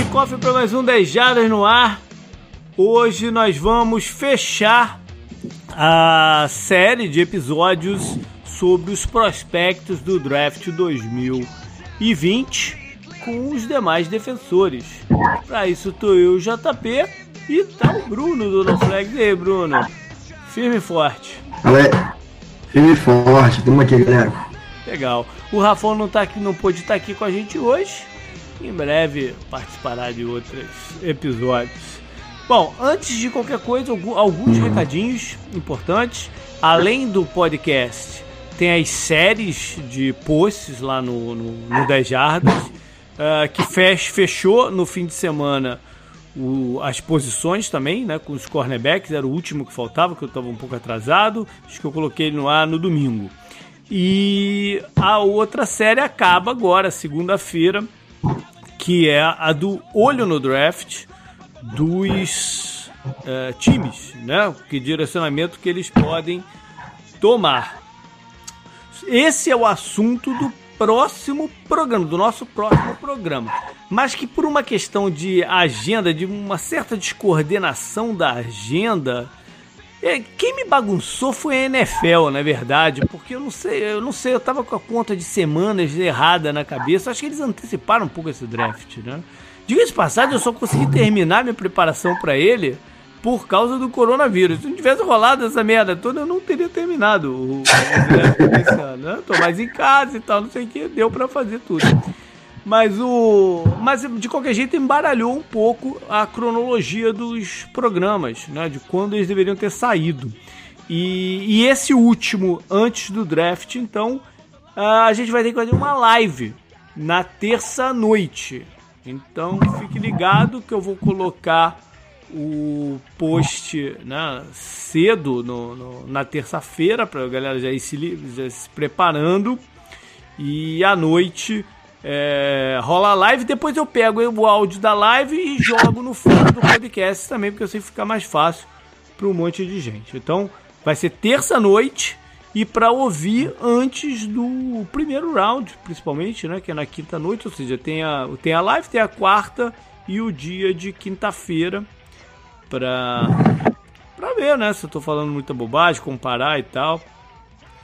Tá que cofre para mais um 10 Jardas no ar. Hoje nós vamos fechar a série de episódios sobre os prospectos do draft 2020 com os demais defensores. Para isso tô eu, JP, e tá o Bruno do No Flags. E aí, Bruno? Firme e forte. Fala Firme e forte, tamo aqui, galera. Legal. O Rafão não, tá aqui, não pôde estar aqui com a gente hoje. Em breve participará de outros episódios. Bom, antes de qualquer coisa, alguns recadinhos importantes. Além do podcast, tem as séries de posts lá no, no, no 10 Jardas, uh, que fech, fechou no fim de semana o, as posições também, né, com os cornerbacks, era o último que faltava, que eu estava um pouco atrasado, acho que eu coloquei ele no ar no domingo. E a outra série acaba agora, segunda-feira, que é a do olho no draft dos uh, times, né? Que direcionamento que eles podem tomar. Esse é o assunto do próximo programa, do nosso próximo programa. Mas que por uma questão de agenda, de uma certa descoordenação da agenda, quem me bagunçou foi a NFL, na verdade, porque eu não sei, eu não sei, eu tava com a conta de semanas errada na cabeça. Acho que eles anteciparam um pouco esse draft, né? Diga-se passagem, eu só consegui terminar minha preparação para ele por causa do coronavírus. Se não tivesse rolado essa merda toda, eu não teria terminado o, o draft ano. Né? Tô mais em casa e tal, não sei o que, deu para fazer tudo. Mas o. Mas de qualquer jeito embaralhou um pouco a cronologia dos programas, né? De quando eles deveriam ter saído. E, e esse último, antes do draft, então, a gente vai ter que fazer uma live na terça-noite. Então fique ligado que eu vou colocar o post né, cedo no, no na terça-feira para a galera já ir se, já se preparando. E à noite é, rola a live. Depois eu pego o áudio da live e jogo no fundo do podcast também, porque eu sei ficar mais fácil para um monte de gente. Então vai ser terça-noite e para ouvir antes do primeiro round, principalmente, né, que é na quinta noite, ou seja, tem a, tem a live, tem a quarta e o dia de quinta-feira para para ver, né, se eu tô falando muita bobagem, comparar e tal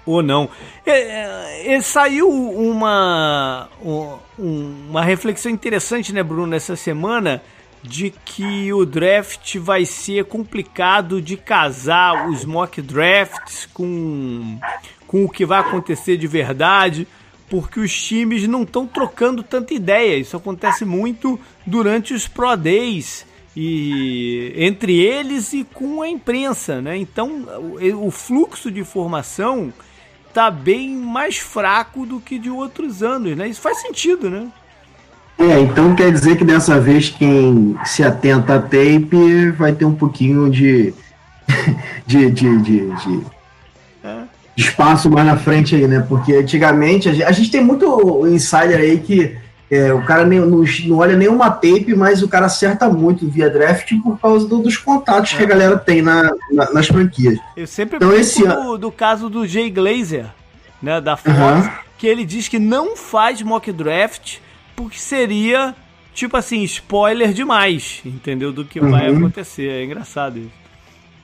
ou não. É, é, saiu uma uma reflexão interessante, né, Bruno, essa semana de que o draft vai ser complicado de casar os mock drafts com, com o que vai acontecer de verdade, porque os times não estão trocando tanta ideia. Isso acontece muito durante os Pro Days e entre eles e com a imprensa, né? Então o, o fluxo de informação está bem mais fraco do que de outros anos, né? Isso faz sentido, né? É, então quer dizer que dessa vez quem se atenta a tape vai ter um pouquinho de. de, de, de, de, é. espaço mais na frente aí, né? Porque antigamente a gente, a gente tem muito insider aí que é, o cara nem, não, não, olha nenhuma tape, mas o cara acerta muito via draft por causa do, dos contatos é. que a galera tem na, na, nas franquias. Eu sempre então, esse do, do caso do Jay Glazer, né, da Fox, uhum. que ele diz que não faz mock draft porque seria, tipo assim, spoiler demais, entendeu? Do que uhum. vai acontecer. É engraçado isso.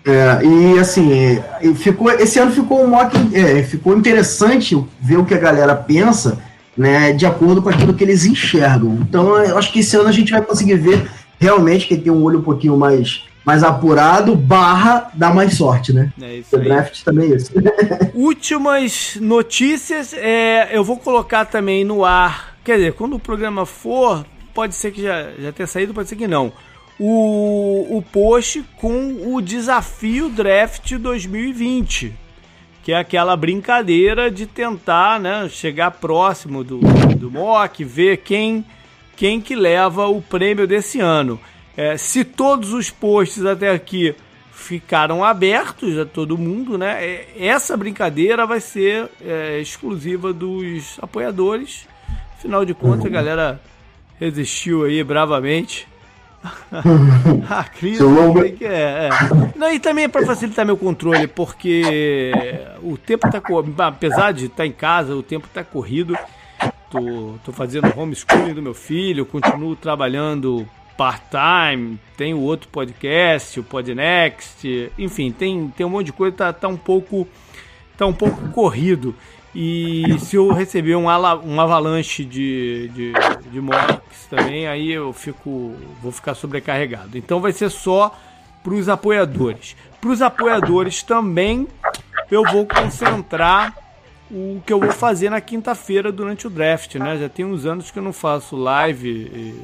É, e assim, ficou, esse ano ficou um mock, é, ficou interessante ver o que a galera pensa, né, de acordo com aquilo que eles enxergam. Então, eu acho que esse ano a gente vai conseguir ver realmente quem tem um olho um pouquinho mais mais apurado, barra, dá mais sorte, né? É isso o draft também é isso. Últimas notícias, é, eu vou colocar também no ar Quer dizer, quando o programa for, pode ser que já, já tenha saído, pode ser que não. O, o post com o desafio Draft 2020, que é aquela brincadeira de tentar né, chegar próximo do, do mock, ver quem, quem que leva o prêmio desse ano. É, se todos os posts até aqui ficaram abertos a todo mundo, né? É, essa brincadeira vai ser é, exclusiva dos apoiadores Afinal de contas, a galera resistiu aí bravamente. a crise que é, é. Não, e também é para facilitar meu controle, porque o tempo tá apesar de estar tá em casa, o tempo tá corrido. tô, tô fazendo homeschooling do meu filho, continuo trabalhando part-time, tem o outro podcast, o Podnext, enfim, tem, tem um monte de coisa, tá, tá um pouco tá um pouco corrido. E se eu receber um, ala, um avalanche de, de, de também, aí eu fico vou ficar sobrecarregado. Então vai ser só para os apoiadores. Para os apoiadores também eu vou concentrar o que eu vou fazer na quinta-feira durante o draft, né? Já tem uns anos que eu não faço live. E...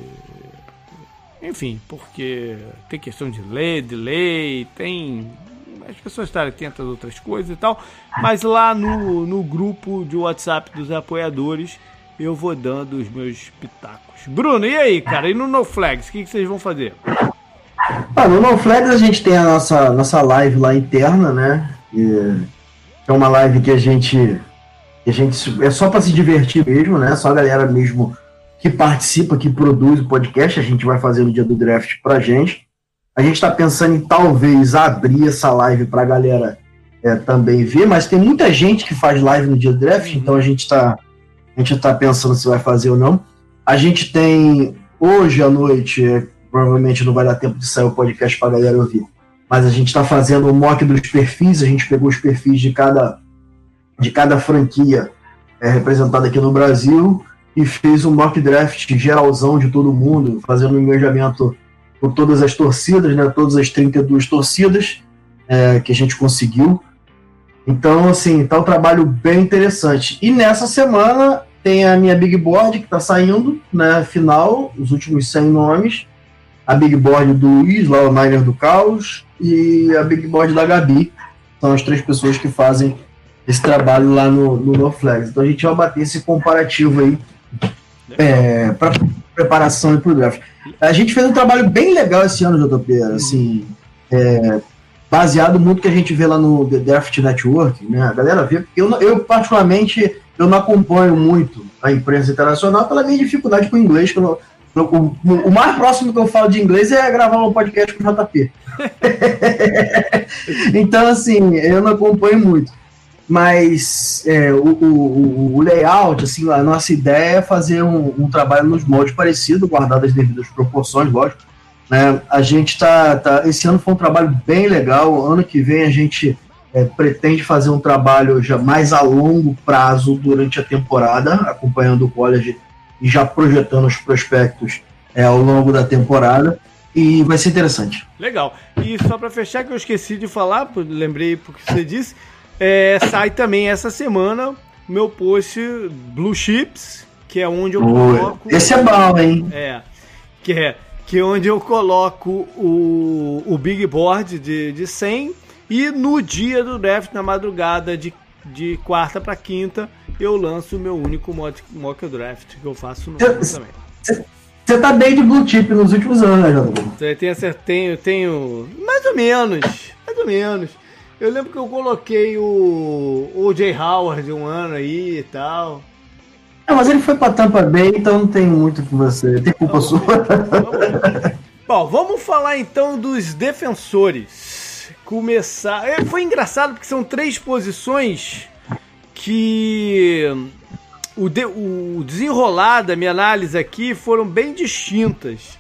Enfim, porque tem questão de lei, de lei, tem as pessoas estarem atentas a outras coisas e tal. Mas lá no, no grupo de WhatsApp dos apoiadores eu vou dando os meus pitacos. Bruno, e aí, cara? E no No Flags, o que, que vocês vão fazer? Ah, no No Flags a gente tem a nossa, nossa live lá interna, né? E é uma live que a gente. Que a gente é só para se divertir mesmo, né? Só a galera mesmo que participa, que produz o podcast. A gente vai fazer no dia do draft pra gente. A gente está pensando em talvez abrir essa live para a galera é, também ver, mas tem muita gente que faz live no dia do draft, então a gente está a gente está pensando se vai fazer ou não. A gente tem hoje à noite, é, provavelmente não vai dar tempo de sair o podcast para a galera ouvir, mas a gente está fazendo o mock dos perfis. A gente pegou os perfis de cada de cada franquia é, representada aqui no Brasil e fez um mock draft geralzão de todo mundo, fazendo um engajamento por todas as torcidas, né? Todas as 32 torcidas é, que a gente conseguiu. Então, assim, tá um trabalho bem interessante. E nessa semana tem a minha Big Board que está saindo, né? Final, os últimos 100 nomes. A Big Board do Luiz, lá o Miner do Caos, e a Big Board da Gabi. São as três pessoas que fazem esse trabalho lá no, no No Flags. Então a gente vai bater esse comparativo aí é, para preparação e pro draft. A gente fez um trabalho bem legal esse ano, JP, assim, é, baseado muito que a gente vê lá no The Draft Network, né? A galera vê, eu, eu particularmente eu não acompanho muito a imprensa internacional pela minha dificuldade com o inglês, que eu, o, o, mais próximo que eu falo de inglês é gravar um podcast com o JP. então, assim, eu não acompanho muito mas é, o, o, o, layout, assim, a nossa ideia é fazer um, um trabalho nos moldes parecido, guardadas as devidas proporções, lógico. Né? A gente tá, tá, esse ano foi um trabalho bem legal. Ano que vem a gente é, pretende fazer um trabalho já mais a longo prazo durante a temporada, acompanhando o college e já projetando os prospectos é, ao longo da temporada. E vai ser interessante. Legal. E só para fechar, que eu esqueci de falar, lembrei porque você disse é, sai também essa semana meu post Blue Chips, que é onde eu coloco. Esse é bom, hein? É. Que é, que é onde eu coloco o, o Big Board de, de 100 e no dia do draft, na madrugada de, de quarta para quinta, eu lanço o meu único mock, mock draft que eu faço no cê, também. Você tá bem de blue chip nos últimos anos, né, João? Tenho, tenho, tenho mais ou menos, mais ou menos. Eu lembro que eu coloquei o O.J. Howard um ano aí e tal. É, mas ele foi pra Tampa Bay, então não tem muito com você. Tem culpa sua. Bom, vamos falar então dos defensores. Começar. É, foi engraçado porque são três posições que o, de... o desenrolar da minha análise aqui foram bem distintas.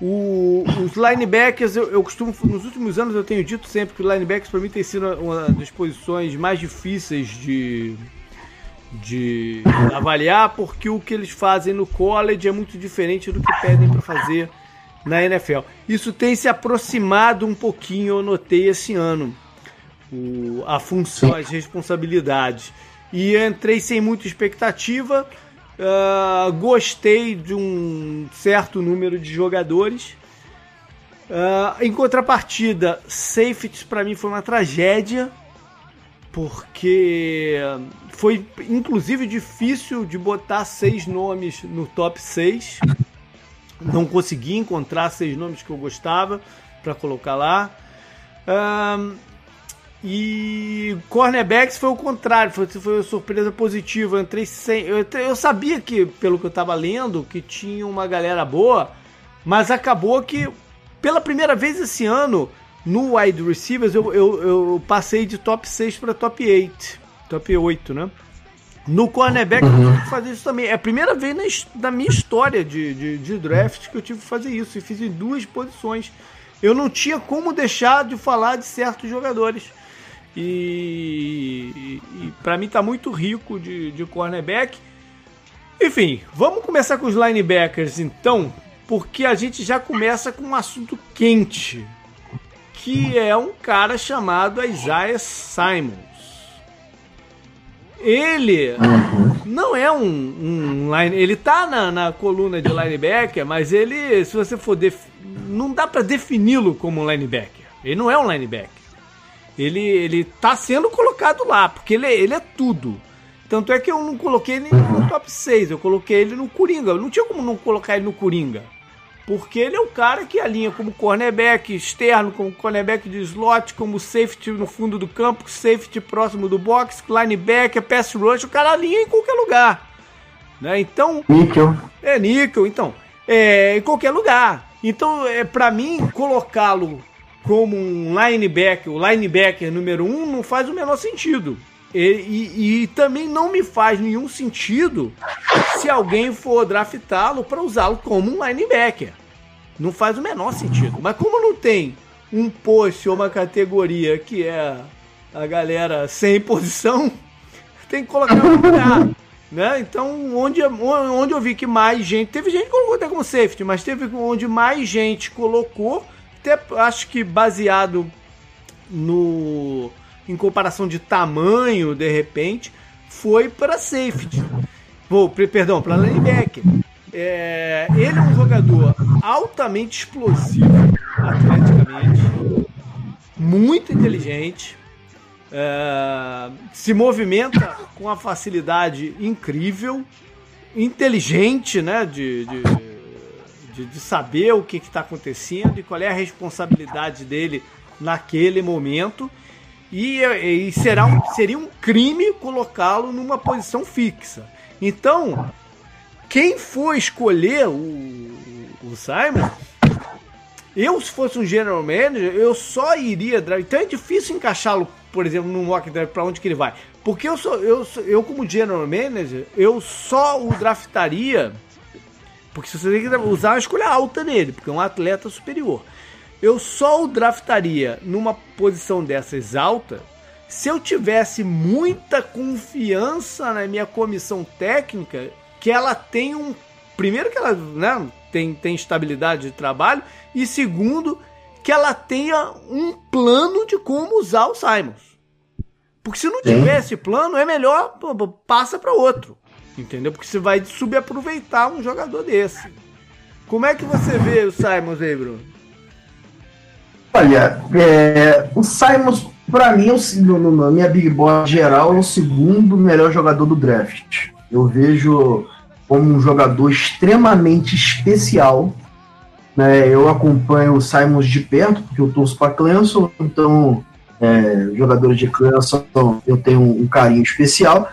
O, os linebackers, eu, eu, costumo, nos últimos anos eu tenho dito sempre que os linebackers para mim tem sido uma das posições mais difíceis de, de avaliar, porque o que eles fazem no college é muito diferente do que pedem para fazer na NFL. Isso tem se aproximado um pouquinho, eu notei esse ano, o, a função, as responsabilidades. E entrei sem muita expectativa Uh, gostei de um certo número de jogadores. Uh, em contrapartida, safeties para mim foi uma tragédia, porque foi inclusive difícil de botar seis nomes no top 6. Não consegui encontrar seis nomes que eu gostava para colocar lá. Uh, e cornerbacks foi o contrário, foi, foi uma surpresa positiva. Eu entrei sem. Eu, eu sabia que, pelo que eu estava lendo, que tinha uma galera boa, mas acabou que, pela primeira vez esse ano, no wide receivers, eu, eu, eu passei de top 6 para top 8. Top 8, né? No cornerback uhum. eu tive que fazer isso também. É a primeira vez na, na minha história de, de, de, draft que eu tive que fazer isso. E fiz em duas posições. Eu não tinha como deixar de falar de certos jogadores. E, e, para mim tá muito rico de, de cornerback. Enfim, vamos começar com os linebackers então, porque a gente já começa com um assunto quente, que é um cara chamado Isaiah Simons. Ele não é um, um line, ele tá na, na coluna de linebacker, mas ele, se você for def, não dá para defini-lo como linebacker. Ele não é um linebacker. Ele ele tá sendo colocado lá, porque ele, ele é tudo. Tanto é que eu não coloquei ele no top 6, eu coloquei ele no Coringa. Não tinha como não colocar ele no Coringa. Porque ele é o cara que alinha como cornerback externo, como cornerback de slot, como safety no fundo do campo, safety próximo do box, linebacker, pass rush, o cara alinha em qualquer lugar. Né? Então. Níquel. É níquel, então. É, em qualquer lugar. Então, é, para mim, colocá-lo como um linebacker, o linebacker número um, não faz o menor sentido. E, e, e, também não me faz nenhum sentido se alguém for draftá-lo para usá-lo como um linebacker. Não faz o menor sentido. Mas como não tem um post ou uma categoria que é a galera sem posição, tem que colocar no lugar. Né? Então, onde, onde eu vi que mais gente. Teve gente que colocou até como safety, mas teve onde mais gente colocou, até acho que baseado no em comparação de tamanho, de repente, foi para safety. Vou, perdão, para linebacker. É, ele é um jogador altamente explosivo, atleticamente, muito inteligente, é, se movimenta com uma facilidade incrível, inteligente, né, de, de, de, de saber o que está acontecendo e qual é a responsabilidade dele naquele momento e, e será um, seria um crime colocá-lo numa posição fixa. Então, quem for escolher o, o Simon, eu se fosse um general manager, eu só iria. Então é difícil encaixá-lo, por exemplo, no mock draft para onde que ele vai. Porque eu sou eu, sou, eu como general manager, eu só o draftaria porque se você tem que usar uma escolha alta nele, porque é um atleta superior. Eu só o draftaria numa posição dessas alta se eu tivesse muita confiança na minha comissão técnica que ela tem um. Primeiro, que ela né, tem, tem estabilidade de trabalho, e segundo, que ela tenha um plano de como usar o Simons. Porque se não tiver esse plano, é melhor passa para outro. Entendeu? Porque você vai subaproveitar um jogador desse. Como é que você vê o Simons aí, Bruno? Olha, é, o Simons, para mim, é na minha Big Board geral, é o segundo melhor jogador do draft. Eu vejo como um jogador extremamente especial. Né? Eu acompanho o Simons de perto, porque eu torço para Clemson, então, é, jogadores de Clemson, eu tenho um, carinho especial.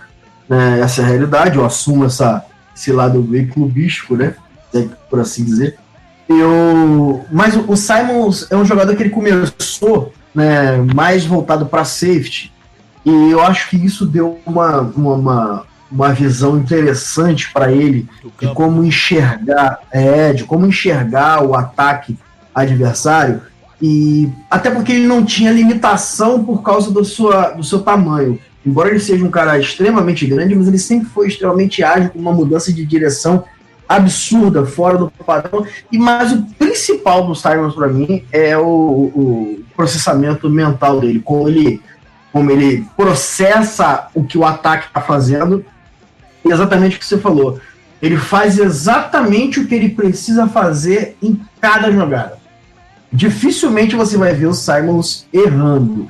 Né? Essa é a realidade, eu assumo essa, esse lado meio clubístico, né? por assim dizer. Eu, mas o Simons é um jogador que ele começou né, mais voltado para safety e eu acho que isso deu uma, uma, uma visão interessante para ele de como enxergar é, de como enxergar o ataque adversário e até porque ele não tinha limitação por causa do, sua, do seu tamanho. Embora ele seja um cara extremamente grande, mas ele sempre foi extremamente ágil com uma mudança de direção absurda, fora do padrão. E mas o principal do Simons para mim é o, o, processamento mental dele, como ele como ele processa o que o ataque está fazendo. E exatamente o que você falou. Ele faz exatamente o que ele precisa fazer em cada jogada. Dificilmente você vai ver o Simons errando.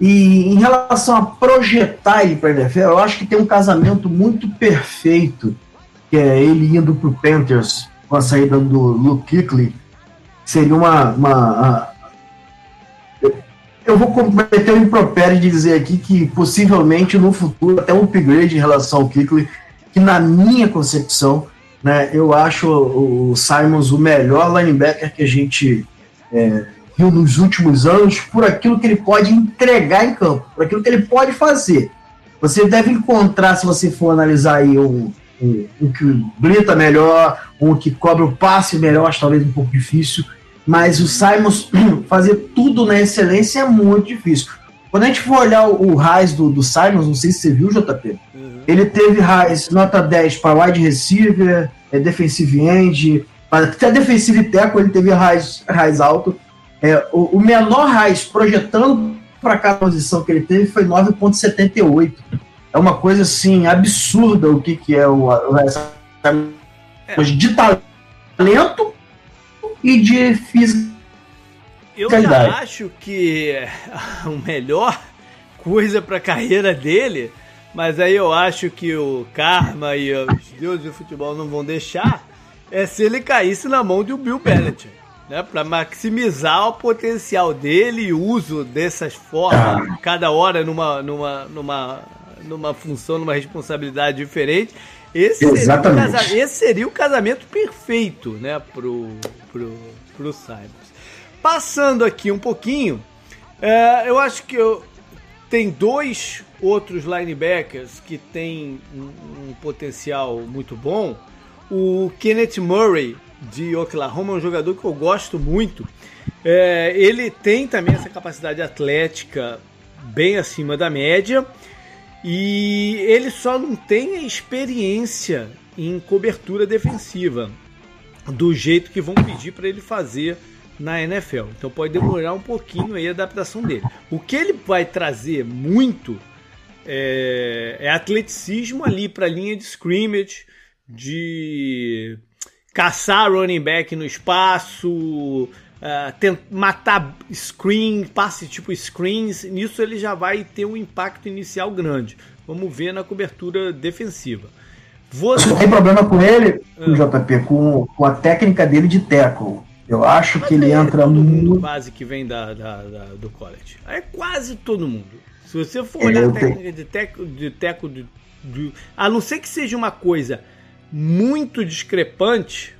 E em relação a projetar ele para a NFL, eu acho que tem um casamento muito perfeito que é ele indo pro Panthers com a saída do Luke Kuechly, seria uma, uma eu vou cometer um impropério de dizer aqui que possivelmente no futuro até um upgrade em relação ao Kuechly, que na minha concepção, né, eu acho o Simons o melhor linebacker que a gente é, viu nos últimos anos por aquilo que ele pode entregar em campo, por aquilo que ele pode fazer. Você deve encontrar, se você for analisar aí um, um, um que blita melhor, um que cobre o passe melhor, acho talvez um pouco difícil. Mas o Simons fazer tudo na excelência é muito difícil. Quando a gente for olhar o, Raiz do, do Simons, não sei se você viu, JP, uhum. ele teve Raiz nota 10 para wide receiver, é, defensive end, até defensive teco ele teve Raiz, raiz alto. É, o, o menor Raiz projetando para cada posição que ele teve foi 9,78. É uma coisa assim absurda o que, que é o, o é. de talento e de física eu acho que a melhor coisa para a carreira dele, mas aí eu acho que o karma e os deuses do futebol não vão deixar, é se ele caísse na mão de um Bill Belichick. Né, para maximizar o potencial dele e uso dessas formas, cada hora numa, numa, numa, numa função, numa responsabilidade diferente. Esse seria, esse seria, o casamento perfeito né, pro, pro, pro Simons. Passando aqui um pouquinho, é, eu acho que eu, tem dois outros linebackers que têm um, um, potencial muito bom. O Kenneth Murray, de Oklahoma, é um jogador que eu gosto muito. É, ele tem também essa capacidade atlética bem acima da média. E ele só não tem a experiência em cobertura defensiva do jeito que vão pedir para ele fazer na NFL. Então pode demorar um pouquinho aí a adaptação dele. O que ele vai trazer muito é, é atleticismo ali para a linha de scrimmage, de caçar running back no espaço, uh, matar screen, passe tipo screens. Nisso ele já vai ter um impacto inicial grande. Vamos ver na cobertura defensiva. Você tem problema com ele, ah. JP, com, com a técnica dele de tackle. Eu acho Mas que ele é entra todo muito. Mundo quase que vem da, da, da, do college. É quase todo mundo. Se você for olhar a técnica de teco, de teco de, de, a não ser que seja uma coisa muito discrepante,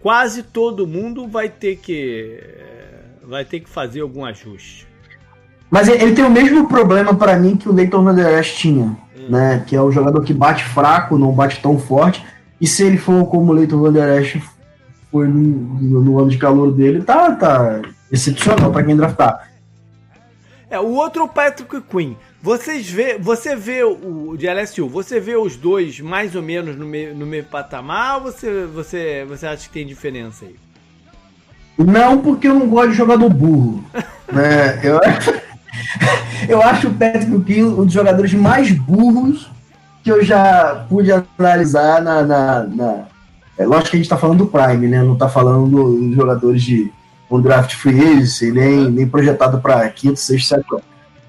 quase todo mundo vai ter que vai ter que fazer algum ajuste. Mas ele tem o mesmo problema para mim que o Leighton Van tinha, hum. né? Que é o jogador que bate fraco, não bate tão forte. E se ele for como o Leighton Van foi no, no, ano de calor dele, tá, tá excepcional para quem draftar. É, o outro é o Patrick Quinn. Vocês vê, você vê o de LSU, você vê os dois mais ou menos no meio, no meio patamar ou você, você, você acha que tem diferença aí? Não, porque eu não gosto de jogador burro. né? eu, eu acho o Patrick Quinn um dos jogadores mais burros que eu já pude analisar na, na, na é lógico que a gente está falando do Prime, né? Não está falando dos jogadores de um draft free agency, nem, nem projetado para quinto, sexto, sétimo.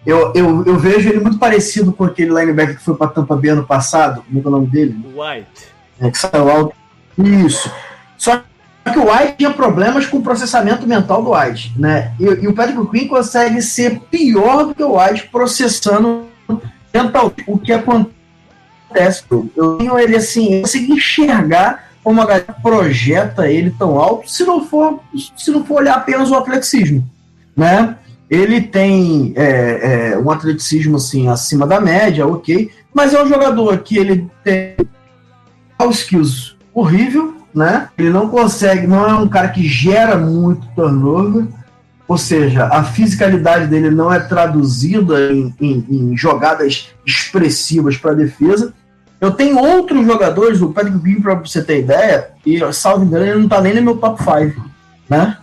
Eu, eu, eu vejo ele muito parecido com aquele linebacker que foi para Tampa Bay ano passado. Como é, é o nome dele? White. É, que saiu alto. Isso. Só que o White tinha problemas com o processamento mental do White, né? E, e o Patrick Quinn consegue ser pior do que o White processando mental. O que acontece? Eu tenho ele assim, eu consigo enxergar como a galera projeta ele tão alto, se não for, se não for olhar apenas o atleticismo, né? Ele tem é, é, um atleticismo assim acima da média, ok, mas é um jogador que ele tem skills horrível, né? Ele não consegue, não é um cara que gera muito turnover, ou seja, a fisicalidade dele não é traduzida em, em, em jogadas expressivas para a defesa. Eu tenho outros jogadores, o Patrick Green, para você ter ideia, e salvo engano, ele não está nem no meu top 5, né?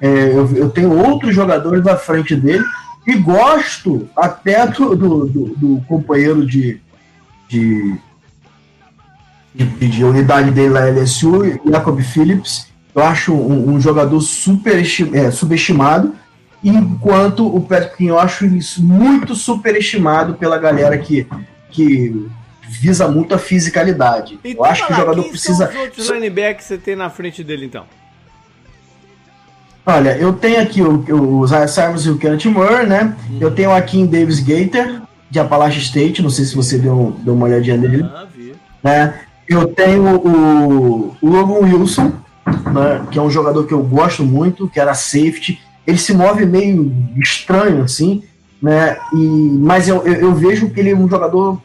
É, eu, eu, tenho outros jogadores da frente dele e gosto até do, do, do, companheiro de, de, de, de, unidade dele lá, LSU, Jacob Phillips. Eu acho um, um jogador super é, subestimado, enquanto o Patrick eu acho isso muito superestimado pela galera que, que visa muito a fisicalidade. Então, eu acho que o jogador precisa. Quem são os outros linebackers que você tem na frente dele, então? Olha, eu tenho aqui o, o Simons e o Kenneth Moore, né? Hum. Eu tenho aqui em Davis Gator, de Appalachian State, não sei se você deu, deu uma olhadinha nele. Ah, vi. Né? Eu tenho o, o Logan Wilson, né? que é um jogador que eu gosto muito, que era safety. Ele se move meio estranho, assim, né? E, mas eu, eu, eu vejo que ele é um jogador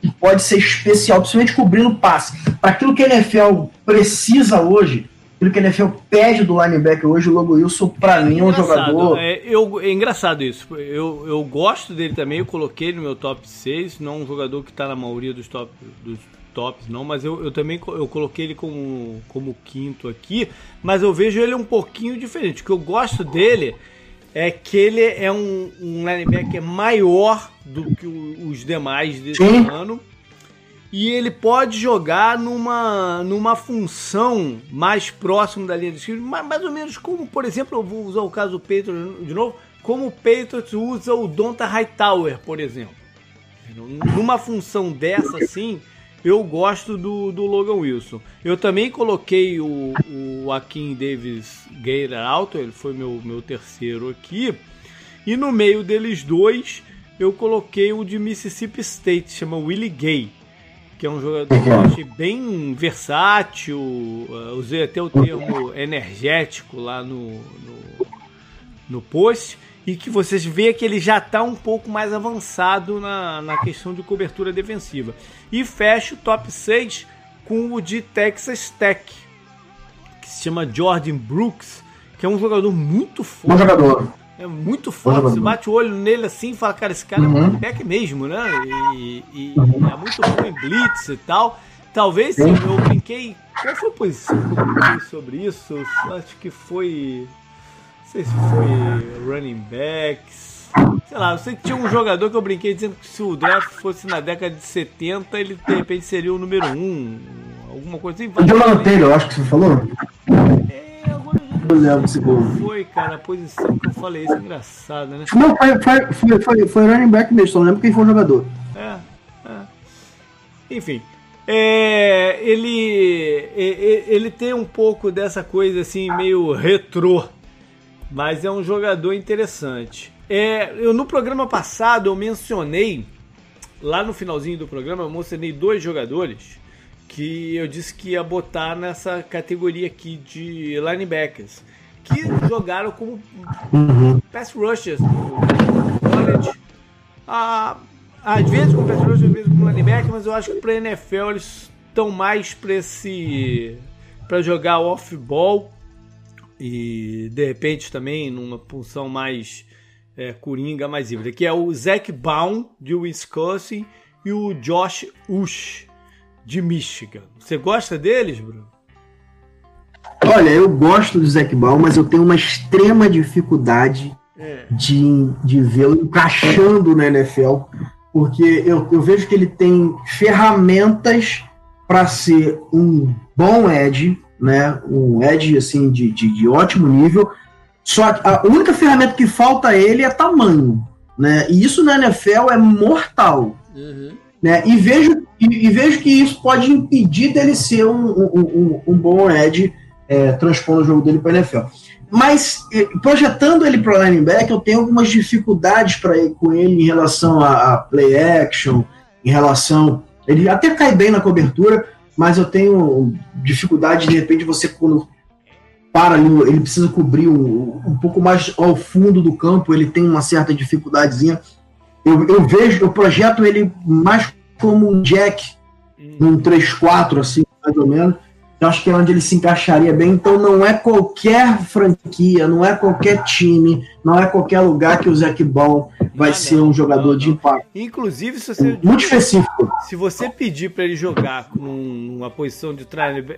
que pode ser especial, principalmente cobrindo passe. Para aquilo que a NFL precisa hoje, aquilo que a NFL pede do linebacker hoje, o Logo Wilson, para mim, é um jogador. É, eu, é engraçado isso. Eu, eu gosto dele também, eu coloquei no meu top 6, não um jogador que está na maioria dos, top, dos tops, não, mas eu, eu também eu coloquei ele como, como quinto aqui, mas eu vejo ele um pouquinho diferente. O que eu gosto dele é que ele é um, um linebacker maior do que os demais desse Sim. ano. E ele pode jogar numa, numa função mais próximo da linha de scrimmage, mais, ou menos como, por exemplo, eu vou usar o caso do Patriots de novo, como o Patriots usa o Donta Hightower, por exemplo. Numa função dessa, assim, eu gosto do, do Logan Wilson. Eu também coloquei o, o Akin Davis Gator alto, ele foi meu, meu terceiro aqui. E no meio deles dois, eu coloquei o de Mississippi State, chama Willie Gay, que é um jogador bem versátil. Uh, usei até o termo energético lá no, no, no post e que vocês veem que ele já está um pouco mais avançado na, na questão de cobertura defensiva. E fecha o top 6 com o de Texas Tech, que se chama Jordan Brooks, que é um jogador muito forte. Jogador. É muito forte. Você bate o olho nele assim e fala, cara, esse cara uhum. é um back mesmo, né? E, e uhum. é muito bom em blitz e tal. Talvez sim, eu brinquei. Qual foi a posição que eu brinquei sobre isso? Acho que foi não sei se foi running backs. Sei lá, eu sei que tinha um jogador que eu brinquei dizendo que se o draft fosse na década de 70, ele de repente seria o número 1. Alguma coisa assim. Jonathan Taylor, eu acho que você falou. É, agora eu já não foi, cara, a posição que eu falei. Isso é engraçado, né? Não, foi, foi, foi, foi, foi running back mesmo, não lembro quem foi o jogador. É, é. Enfim. É, ele, ele, ele tem um pouco dessa coisa assim, meio retrô mas é um jogador interessante. É, eu no programa passado eu mencionei lá no finalzinho do programa eu mencionei dois jogadores que eu disse que ia botar nessa categoria aqui de linebackers que jogaram como uhum. pass rushers no college. Ah, às vezes como pass rushers, às vezes como linebacker, mas eu acho que para NFL eles estão mais para esse para jogar off-ball e de repente também numa função mais é, coringa, mais híbrida, que é o Zac Baum de Wisconsin e o Josh Ush de Michigan. Você gosta deles, Bruno? Olha, eu gosto do Zac Baum, mas eu tenho uma extrema dificuldade é. de, de vê-lo encaixando na NFL, porque eu, eu vejo que ele tem ferramentas para ser um bom edge, né? Um Edge assim de, de, de ótimo nível. Só que a única ferramenta que falta a ele é tamanho, né? E isso na NFL é mortal. Uhum. Né? E, vejo, e, e, vejo que isso pode impedir dele ser um, um, um, um bom Edge é, transpondo o jogo dele para NFL. Mas projetando ele para linebacker, eu tenho algumas dificuldades para com ele em relação a, a play action, em relação. Ele até cai bem na cobertura, mas eu tenho dificuldade, de repente, você quando para ele precisa cobrir um, um pouco mais ao fundo do campo, ele tem uma certa dificuldadezinha. Eu, eu vejo, eu projeto ele mais como um jack, num 3-4, assim, mais ou menos. Eu acho que é onde ele se encaixaria bem. Então não é qualquer franquia, não é qualquer time, não é qualquer lugar que o Zac Ball vai não, ser um jogador não, de impacto. Inclusive, se você. Muito específico. Se você pedir para ele jogar numa posição de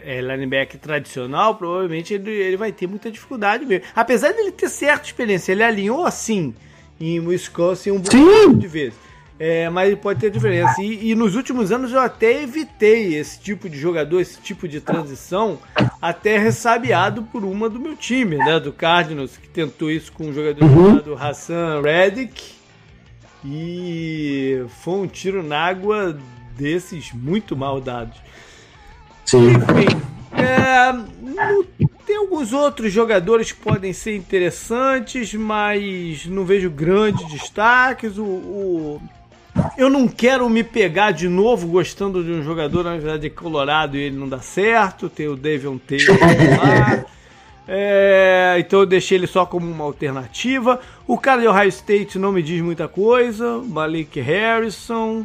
é, linebacker tradicional, provavelmente ele, ele vai ter muita dificuldade mesmo. Apesar dele ter certa experiência, ele alinhou assim em Wisconsin um bom de vezes. É, mas pode ter diferença. E, e, nos últimos anos eu até evitei esse tipo de jogador, esse tipo de transição, até ressabiado por uma do meu time, né? Do Cardinals, que tentou isso com um jogador uhum. chamado Hassan Reddick. E foi um tiro na água desses muito mal dados. Sim. Enfim, é, tem alguns outros jogadores que podem ser interessantes, mas não vejo grandes destaques. O, o eu não quero me pegar de novo gostando de um jogador, na verdade, de Colorado e ele não dá certo. Tem o Davion Taylor lá. É, então eu deixei ele só como uma alternativa. O cara de Ohio State não me diz muita coisa. Malik Harrison.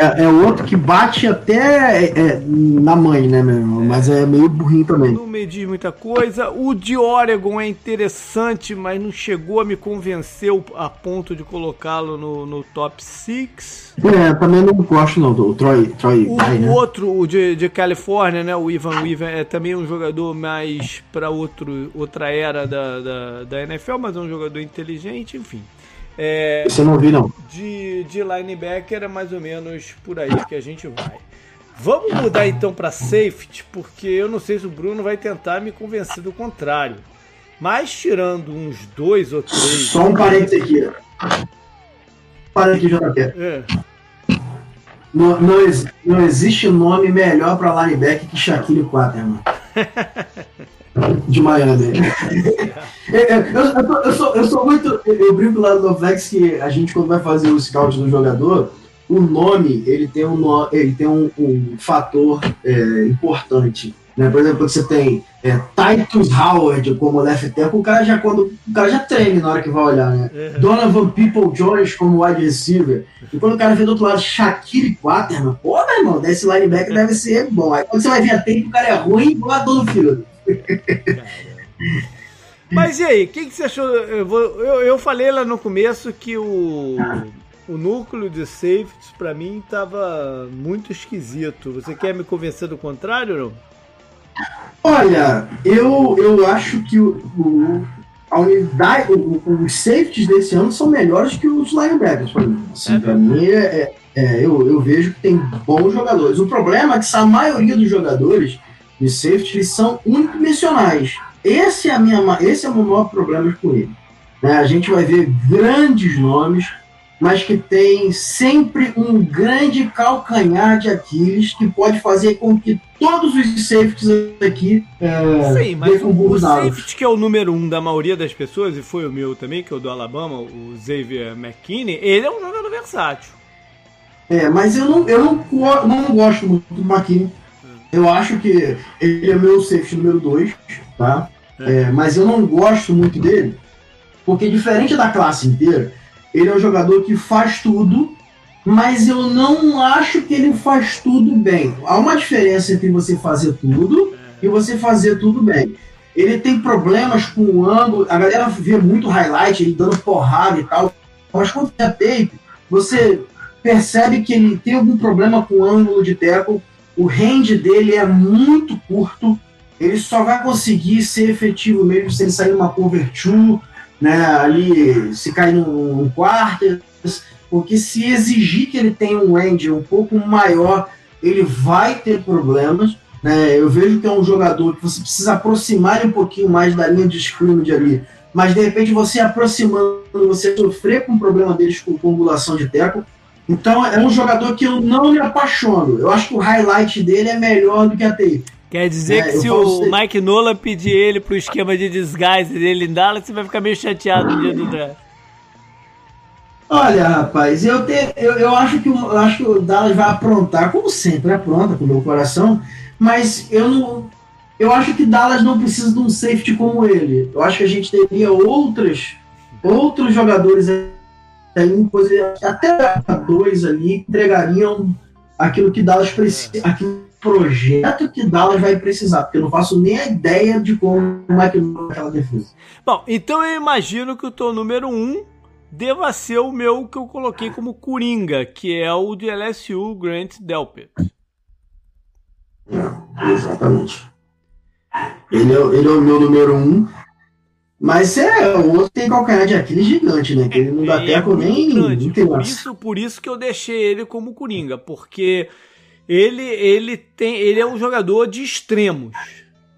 É, é outro que bate até é, é na mãe, né, mesmo? Mas é meio burrinho também. Não me diz muita coisa. O de Oregon é interessante, mas não chegou a me convencer a ponto de colocá-lo no, no top 6. É, também não gosto não, do Troy, Troy O Guy, né? outro, o de, de Califórnia, né, o Ivan Weaver, é também um jogador mais para outra era da, da, da NFL, mas é um jogador inteligente, enfim. É, Você não vi, não. De, de linebacker é mais ou menos por aí que a gente vai. Vamos mudar então para safety, porque eu não sei se o Bruno vai tentar me convencer do contrário. Mas tirando uns dois ou três. Só um parênteses aqui. Parênteses, JP. É. Não, não, não, existe nome melhor para linebacker que Shaquille Quaterman. de Miami. eu, eu, eu, sou, eu sou muito. Eu brinco lá no Flex que a gente, quando vai fazer o scout do jogador, o nome ele tem um, ele tem um, um fator é, importante. Né? Por exemplo, você tem é, Titus Howard como left tackle, o cara já quando o cara já treme na hora que vai olhar, né? Uhum. Donovan People Jones como wide receiver. E quando o cara vê do outro lado Shaquille Quaterman, pô, meu irmão, desse linebacker deve ser bom. Aí quando você vai ver a tape, o cara é ruim, igual a Dono Field. Mas e aí, o que, que, você achou? Eu, vou, eu, eu, falei lá no começo que o, o núcleo de safeties para mim tava muito esquisito. Você quer me convencer do contrário não? Olha, eu, eu acho que o, o a unidade, o, os safeties desse ano são melhores que os linebackers para mim. Assim, é, para mim, é, é, é, eu, eu vejo que tem bons jogadores. O problema é que a maioria dos jogadores de safety são unidimensionais. Esse é, a minha, esse é o meu maior problema com ele. Né? A gente vai ver grandes nomes, mas que tem sempre um grande calcanhar de Aquiles que pode fazer com que todos os safeties aqui é, Sim, mas o, o safety que é o número um da maioria das pessoas, e foi o meu também, que é o do Alabama, o Xavier McKinney, ele é um jogador versátil. É, mas eu não, eu não, não gosto muito do McKinney eu acho que ele é meu safety número 2, tá? É. É, mas eu não gosto muito dele, porque diferente da classe inteira, ele é um jogador que faz tudo, mas eu não acho que ele faz tudo bem. Há uma diferença entre você fazer tudo e você fazer tudo bem. Ele tem problemas com o ângulo, a galera vê muito highlight, ele dando porrada e tal, mas quando a tape, você percebe que ele tem algum problema com o ângulo de tackle, o range dele é muito curto, ele só vai conseguir ser efetivo mesmo se ele sair numa cover two, né, ali, se cair num, quarto, porque se exigir que ele tenha um range um pouco maior, ele vai ter problemas. Né? Eu vejo que é um jogador que você precisa aproximar um pouquinho mais da linha de scrimmage ali, mas de repente você aproximando, você sofrer com o problema deles com, angulação de teco, então é um jogador que eu não me apaixono. Eu acho que o highlight dele é melhor do que a tape. Quer dizer é, que se o ser... Mike Nola pedir ele pro esquema de disguise dele em Dallas, você vai ficar meio chateado no dia do draft. Olha, rapaz, eu, te, eu, eu, acho que, eu acho que o Dallas vai aprontar, como sempre, apronta com o meu coração, mas eu não. Eu acho que Dallas não precisa de um safety como ele. Eu acho que a gente teria outras, outros jogadores tem coisa, até dois ali entregariam aquilo que Dallas precisa, aquele projeto que Dallas vai precisar, porque eu não faço nem a ideia de como é que aquela defesa. Bom, então eu imagino que o teu número um deva ser o meu que eu coloquei como Coringa, que é o de LSU Grant Delpit. É, exatamente. Ele é, ele é o meu número um. Mas é, o outro tem calcanhar de Aquiles gigante, né? Que ele não dá é, teco nem. Grande. Por isso, por isso que eu deixei ele como Coringa, porque ele, ele, tem, ele é um jogador de extremos.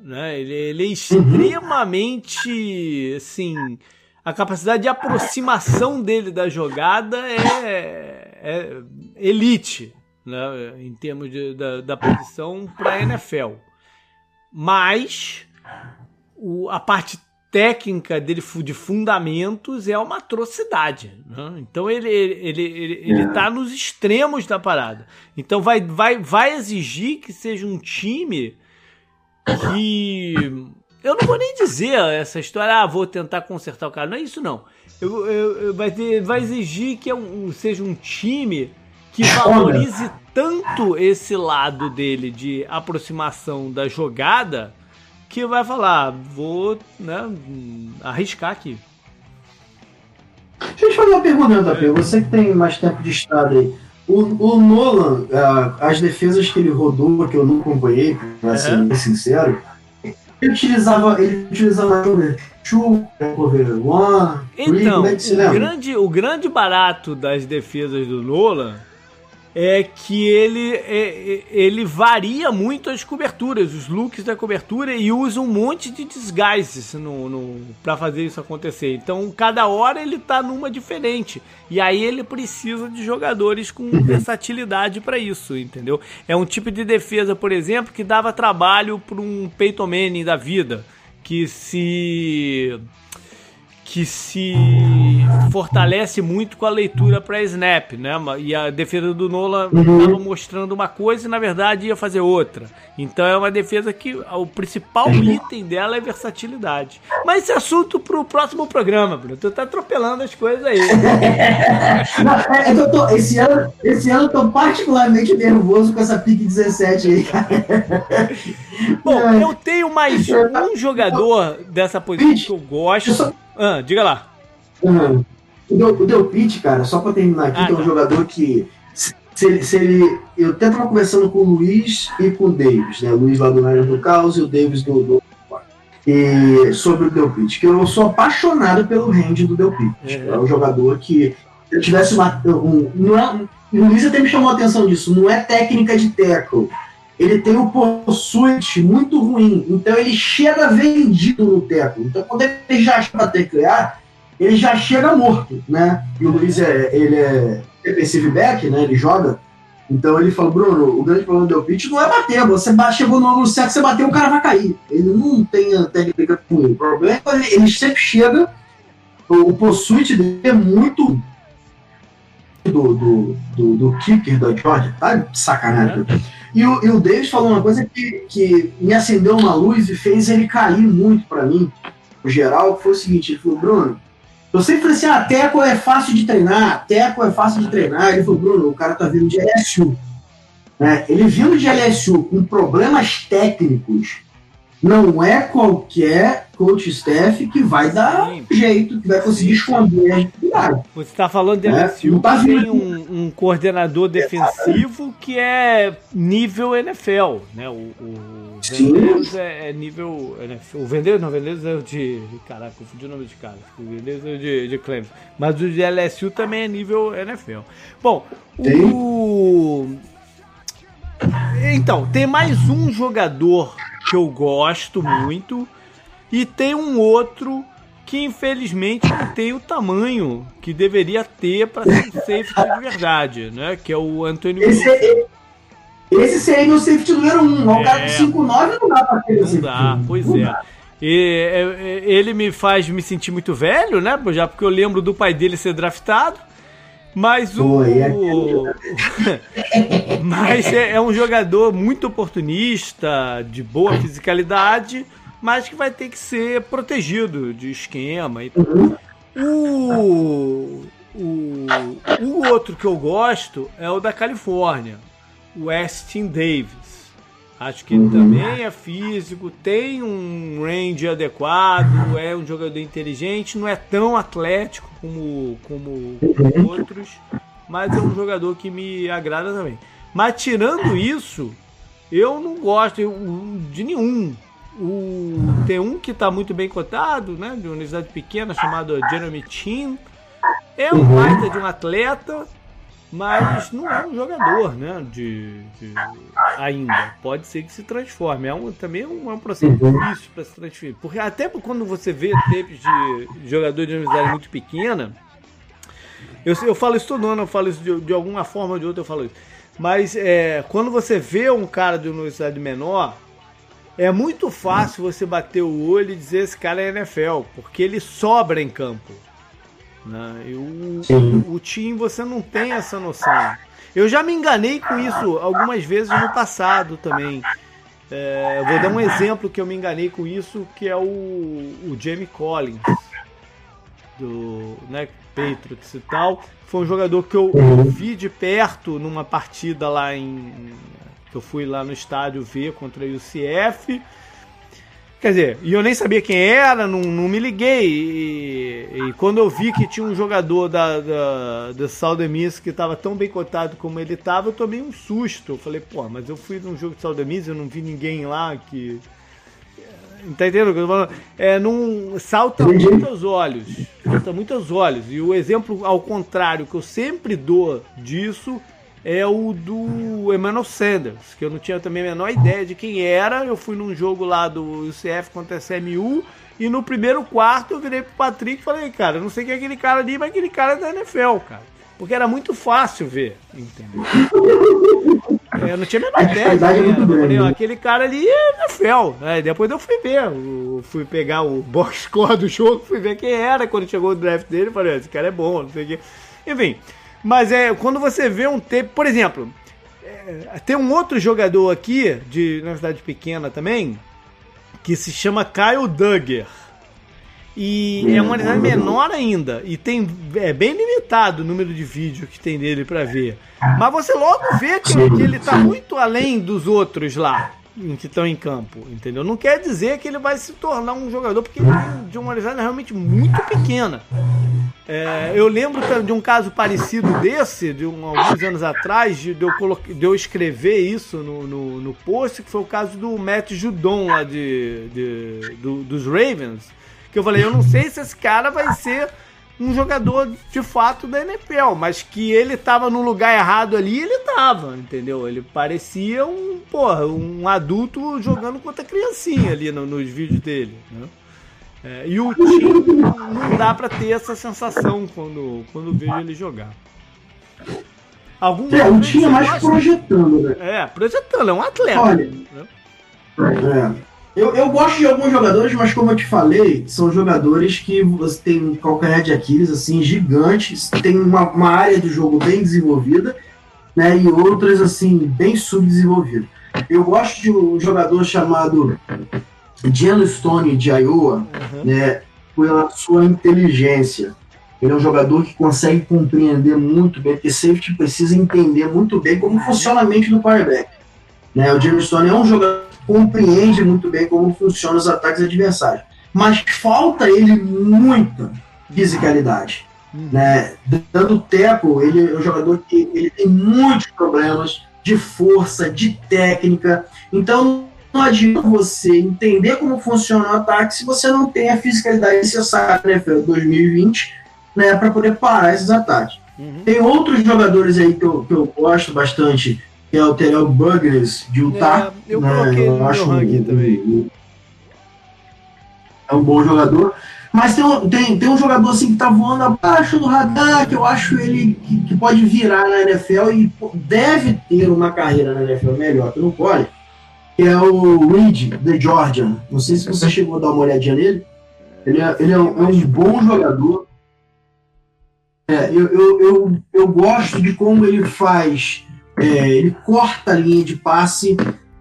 Né? Ele, ele é uhum. extremamente. Assim, a capacidade de aproximação dele da jogada é, é elite né? em termos de, da, da posição para a NFL. Mas o, a parte técnica dele de fundamentos é uma atrocidade. Né? Então ele, ele, ele, ele, ele é. tá nos extremos da parada. Então vai, vai, vai exigir que seja um time que eu não vou nem dizer essa história, ah, vou tentar consertar o cara. Não é isso, não. Eu, eu, eu vai, ter, vai exigir que é seja um time que valorize tanto esse lado dele de aproximação da jogada que vai falar, vou né, arriscar aqui. Deixa eu te fazer uma pergunta, Tapê. Você que tem mais tempo de estrada aí. O, o Nolan, uh, as defesas que ele rodou, que eu não acompanhei, pra ser bem sincero, ele utilizava, ele utilizava cover 2, cover 1, Então, é o grande, o grande barato das defesas do Nolan é que ele, é, é, ele varia muito as coberturas, os looks da cobertura e usa um monte de disguises no, no, para fazer isso acontecer. Então, cada hora ele tá numa diferente. E aí ele precisa de jogadores com uhum. versatilidade para isso, entendeu? É um tipo de defesa, por exemplo, que dava trabalho para um Peyton Manning da vida, que se que se fortalece muito com a leitura para snap, né? E a defesa do Nola estava uhum. mostrando uma coisa e na verdade ia fazer outra. Então é uma defesa que o principal uhum. item dela é versatilidade. Mas esse assunto para o próximo programa, Bruno. Tu tá atropelando as coisas aí. Não, é, é tô, esse ano, esse ano eu tô particularmente nervoso com essa pique 17 aí, cara. Bom, é. eu tenho mais um jogador dessa posição que eu gosto. Ah, diga lá. Uhum. O, Del, o Del Pitt, cara, só pra terminar aqui, ah, que é um tá. jogador que. Se, se, ele, se ele. Eu até tava conversando com o Luiz e com o Davis, né? O Luiz lá do Niners do Caos e o Davis do, do e sobre o Del Pitt, que eu sou apaixonado pelo range do Del Pitt. É, é um jogador que se eu tivesse uma, um, não é, o Luiz até me chamou a atenção disso, não é técnica de tackle, ele tem um pursuit muito ruim. Então ele chega vendido no teto. Então quando ele já para teclear, ele já chega morto, né? E o Luiz é, ele é defensive back, né? Ele joga. Então ele falou, Bruno, o grande problema do Pitt não é bater. Você chegou no ângulo certo, você bateu, o cara vai cair. Ele não tem a técnica ruim. O problema é que ele sempre chega, o pursuit dele é muito do, do, do, do kicker da Georgia, tá sacanagem. E o, e o Davis falou uma coisa que, que me acendeu uma luz e fez ele cair muito para mim, no geral, que foi o seguinte, ele falou, Bruno, eu sempre falei assim, ah, Teco é fácil de treinar, Teco é fácil de treinar. Ele falou, Bruno, o cara tá vindo de LSU. Né? Ele vindo de LSU com problemas técnicos, não é qualquer coach staff que vai dar Sim. jeito, que vai conseguir esconder a dificuldade. Você está falando de é, LSU tá tem um, um, coordenador defensivo que é nível NFL, né? O, o é, é, nível NFL. O Vendedores não, o Vendedores é o de... Caraca, confundi o nome de cara. O Vendedores é o de, de Clemson. Mas o de LSU também é nível NFL. Bom, Sim. o... Então, tem mais um jogador que eu gosto muito e tem um outro que infelizmente não tem o tamanho que deveria ter para ser um safety de verdade, né? Que é o Antônio esse, é, esse seria meu safety número 1. Um. É, o cara de 5'9 não dá para ter Não dá, pois não é. Dá. E, é, é, ele me faz me sentir muito velho, né? Já porque eu lembro do pai dele ser draftado. Mas o. mas é, é, um jogador muito oportunista, de boa fisicalidade mas que vai ter que ser protegido de esquema e. Uhum. O, o, o outro que eu gosto é o da Califórnia, o Westin Davis. Acho que ele também é físico, tem um range adequado, é um jogador inteligente, não é tão atlético como, como, como outros, mas é um jogador que me agrada também. Mas tirando isso, eu não gosto de nenhum o, tem um que está muito bem cotado, né, de uma universidade pequena, chamado Jeremy Chin. É um uhum. baita de um atleta, mas não é um jogador, né? De, de, ainda. Pode ser que se transforme. É um, também é um, é um processo uhum. difícil para se transferir. Porque até quando você vê tapes de jogador de universidade muito pequena, eu, eu falo isso todo ano, eu falo isso de, de alguma forma ou de outra, eu falo isso. Mas é, quando você vê um cara de universidade menor, é muito fácil você bater o olho e dizer esse cara é NFL, porque ele sobra em campo. Né? E o, o time você não tem essa noção. Eu já me enganei com isso algumas vezes no passado também. É, vou dar um exemplo que eu me enganei com isso, que é o, o Jamie Collins, do né, Patriots e tal. Foi um jogador que eu, eu vi de perto numa partida lá em. que eu fui lá no estádio ver contra a UCF. Quer dizer, e eu nem sabia quem era, não, não me liguei. E, e, quando eu vi que tinha um jogador da, da, da Saldemis que estava tão bem cotado como ele estava, eu tomei um susto. Eu falei, pô, mas eu fui num jogo de Saldemis, eu não vi ninguém lá que. Tá entendendo o que eu tô falando? É, não, salta muito aos olhos. Salta muito aos olhos. E o exemplo ao contrário que eu sempre dou disso é o do Emmanuel Sanders, que eu não tinha também a menor ideia de quem era. Eu fui num jogo lá do UCF contra a SMU e no primeiro quarto eu virei pro Patrick e falei, cara, eu não sei quem é aquele cara ali, mas aquele cara é da NFL, cara. Porque era muito fácil ver, entendeu? É, eu não tinha a menor ideia. A é muito grande, né? Aquele cara ali é NFL. Né? Depois eu fui ver, eu fui pegar o box score do jogo, fui ver quem era. Quando chegou o draft dele, eu falei, esse cara é bom, não sei o quê. Enfim, mas é quando você vê um tempo, por exemplo, é, tem um outro jogador aqui de na cidade pequena também que se chama Kyle Duggar. E é uma unidade menor ainda. E tem é bem limitado o número de vídeos que tem dele para ver. Mas você logo vê que, que ele tá muito além dos outros lá que estão em campo, entendeu? Não quer dizer que ele vai se tornar um jogador, porque ele de uma unidade realmente muito pequena. É, eu lembro de um caso parecido desse, de um, alguns anos atrás, de, de, eu, coloquei, de eu escrever isso no, no, no, post, que foi o caso do Matt Judon lá de, de do, dos Ravens. Que eu falei, eu não sei se esse cara vai ser um jogador de fato da NFL, mas que ele tava no lugar errado ali, ele tava, entendeu? Ele parecia um, porra, um adulto jogando contra criancinha ali no, nos vídeos dele, né? É, e o time não dá para ter essa sensação quando, quando vejo ele jogar. Algum é, o time é mais projetando, né? É, projetando, é um atleta. Olha, né? é. Eu, eu gosto de alguns jogadores, mas como eu te falei, são jogadores que você tem um calcanhar de Aquiles assim, gigantes, tem uma, uma área do jogo bem desenvolvida, né? E outras assim, bem subdesenvolvidas. Eu gosto de um jogador chamado Stone de Iowa, uhum. né? Pela sua inteligência. Ele é um jogador que consegue compreender muito bem, porque safety precisa entender muito bem como funciona a mente do quarterback. Né? O Stone é um jogador compreende muito bem como funcionam os ataques adversários. Mas falta ele muita fisicalidade. Uhum. Né? Dando teco, ele é um jogador que ele tem muitos problemas de força, de técnica. Então não adianta você entender como funciona o ataque se você não tem a fisicalidade necessária na NFL 2020 né, para poder parar esses ataques. Uhum. Tem outros jogadores aí que eu, que eu gosto bastante que é o Terrell Buggers de Utah. É, eu né? coloquei eu no acho um, também. É um bom jogador. Mas tem um, tem, tem um jogador assim que tá voando abaixo do radar, que eu acho ele que, que pode virar na NFL e deve ter uma carreira na NFL melhor que no college, que é o Reed, de Georgia. Não sei se você chegou a dar uma olhadinha nele. Ele é, ele é, um, é um bom jogador. É, eu, eu, eu, eu gosto de como ele faz é, ele corta a linha de passe.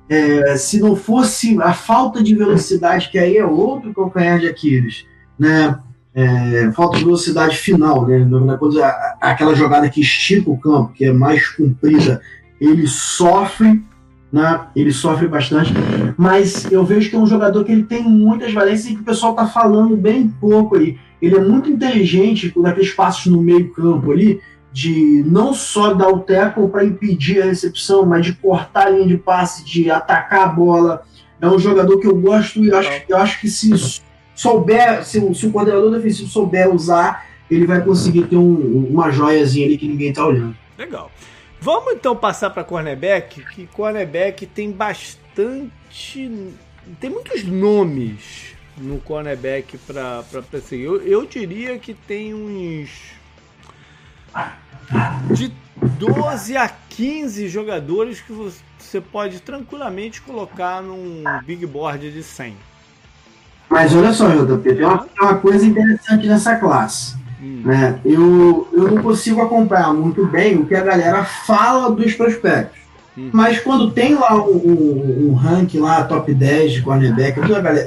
É, se não fosse a falta de velocidade, que aí é outro calcanhar de Aquiles, né? É, falta de velocidade final, né? Coisa, aquela jogada que estica o campo, que é mais comprida, ele sofre, né? Ele sofre bastante, mas eu vejo que é um jogador que ele tem muitas valências e que o pessoal está falando bem pouco aí. Ele é muito inteligente naqueles passos no meio campo ali, de não só dar o tackle para impedir a recepção, mas de cortar a linha de passe, de atacar a bola. É um jogador que eu gosto e eu acho, eu acho que se souber, se, se o coordenador defensivo souber usar, ele vai conseguir ter um, uma joiazinha ali que ninguém está olhando. Legal. Vamos então passar para cornerback, que cornerback tem bastante. tem muitos nomes no cornerback para perseguir. Eu, eu diria que tem uns de 12 a 15 jogadores que você pode tranquilamente colocar num big board de 100. Mas olha só, JP, tem uma, uma coisa interessante nessa classe. Hum. Né? Eu, eu não consigo acompanhar muito bem o que a galera fala dos prospectos. Mas quando tem lá um, um, um ranking lá, top 10 de cornerback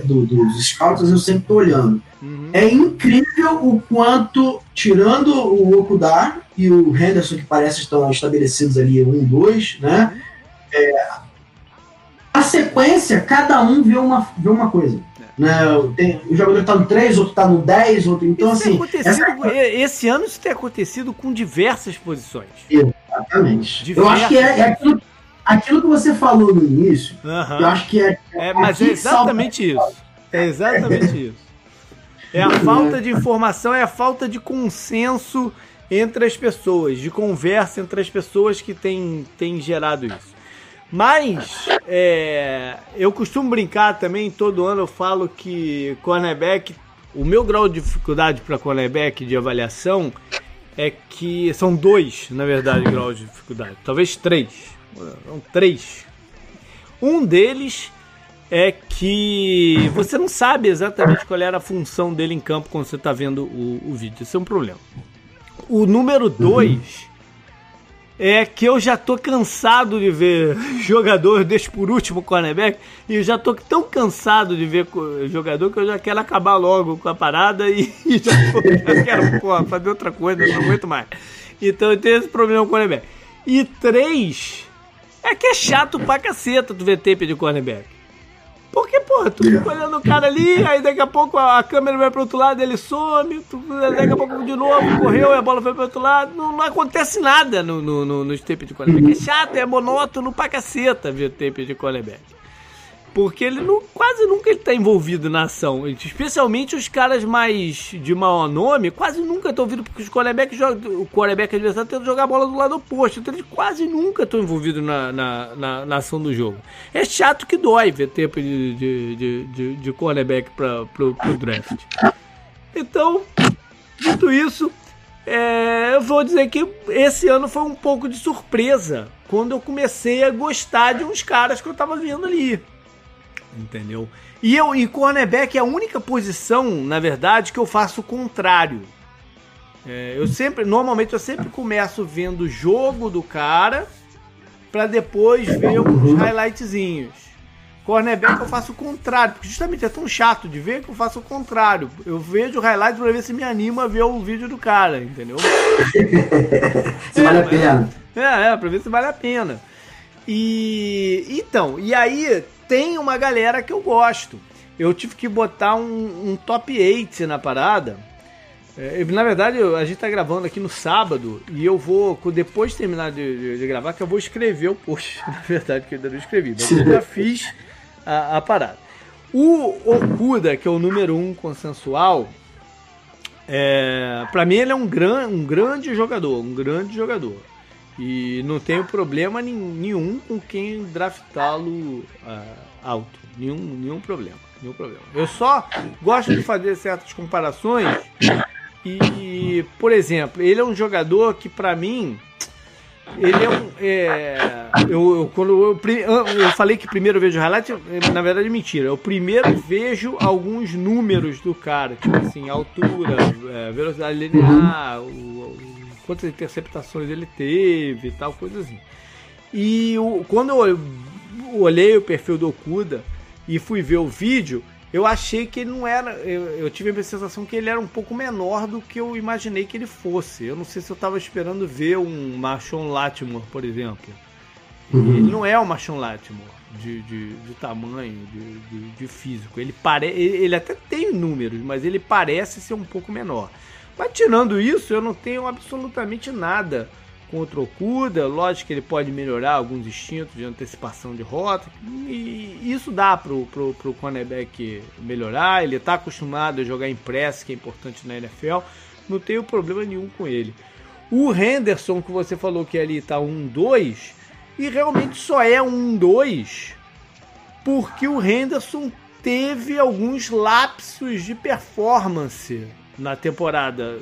do, dos scouts, eu sempre tô olhando. Uhum. É incrível o quanto, tirando o Okudar e o Henderson, que parece estão estabelecidos ali, um, dois, né? É, a sequência, cada um vê uma, vê uma coisa. Né? Tem, o jogador está no 3, outro está no 10, outro. Então, isso assim. Essa... Esse ano isso tem acontecido com diversas posições. Exatamente. Diversas. Eu acho que é, é aquilo, aquilo, que você falou no início. Uhum. Eu acho que é. é mas é exatamente isso. É exatamente isso. É a falta de informação, é a falta de consenso entre as pessoas, de conversa entre as pessoas que tem, tem gerado isso. Mas é, eu costumo brincar também, todo ano eu falo que cornerback, o meu grau de dificuldade para cornerback de avaliação é que são dois, na verdade, graus de dificuldade, talvez três, são três. Um deles é que você não sabe exatamente qual era a função dele em campo quando você está vendo o, o vídeo. Isso é um problema. O número dois é que eu já tô cansado de ver jogador, deixa por último cornerback, e eu já tô tão cansado de ver jogador que eu já quero acabar logo com a parada e, e já, já, quero pô, fazer outra coisa, não aguento mais. Então eu tenho esse problema com o cornerback. E três, é que é chato pra caceta tu ver tape de cornerback. Porque, pô, tu fica olhando o cara ali, aí daqui a pouco a câmera vai pro outro lado, ele some, tu, daqui a pouco de novo, correu e a bola foi pro outro lado. Não, não acontece nada no, no, no, nos tapes de quarterback. É chato, é monótono pra caceta ver tape de quarterback. Porque ele não, quase nunca ele tá envolvido na ação. Especialmente os caras mais de maior nome, quase nunca estão ouvindo, porque os quarterbacks o quarterback adversário tenta jogar a bola do lado oposto. Então eles quase nunca estão envolvidos na, na, na, na, ação do jogo. É chato que dói ver tempo de, de, de, de, de quarterback para pro, pro draft. Então, dito isso, é, eu vou dizer que esse ano foi um pouco de surpresa quando eu comecei a gostar de uns caras que eu tava vendo ali entendeu? E eu e cornerback é a única posição, na verdade, que eu faço o contrário. É, eu sempre, normalmente eu sempre começo vendo o jogo do cara para depois ver uns highlightzinhos. Cornerback eu faço o contrário, porque justamente é tão chato de ver que eu faço o contrário. Eu vejo o highlight para ver se me anima a ver o vídeo do cara, entendeu? se vale a pena. É, é, pra ver se vale a pena. E então, e aí tem uma galera que eu gosto. Eu tive que botar um, um top 8 na parada. É, na verdade, a gente tá gravando aqui no sábado e eu vou, depois de terminar de, de, de, gravar, que eu vou escrever o post. Na verdade, que eu ainda não escrevi, mas eu já fiz a, a parada. O Okuda, que é o número 1 um consensual, é, para mim ele é um, gran, um grande jogador, um grande jogador. E não tenho problema nenhum com quem draftá-lo uh, alto. Nenhum, nenhum problema. Nenhum problema. Eu só gosto de fazer certas comparações. E, por exemplo, ele é um jogador que, para mim, ele é um. É, eu, eu, quando eu, eu falei que primeiro vejo highlight, na verdade é mentira. Eu primeiro vejo alguns números do cara, tipo assim, altura, é, velocidade linear, o, quantas interceptações ele teve e tal, coisa assim. E o, quando eu olhei o perfil do Okuda e fui ver o vídeo, eu achei que ele não era. Eu, eu, tive a sensação que ele era um pouco menor do que eu imaginei que ele fosse. Eu não sei se eu estava esperando ver um Machon Latimore, por exemplo. Uhum. Ele não é o Machon Latimore de, de, de tamanho, de, de, de, físico. Ele, pare, ele, ele até tem números, mas ele parece ser um pouco menor. Mas tirando isso, eu não tenho absolutamente nada contra o Okuda. Lógico que ele pode melhorar alguns instintos de antecipação de rota. E isso dá pro, pro, pro cornerback melhorar. Ele está acostumado a jogar em press, que é importante na NFL. Não tenho problema nenhum com ele. O Henderson, que você falou que ali está 1-2, e realmente só é 1-2 porque o Henderson teve alguns lapsos de performance na temporada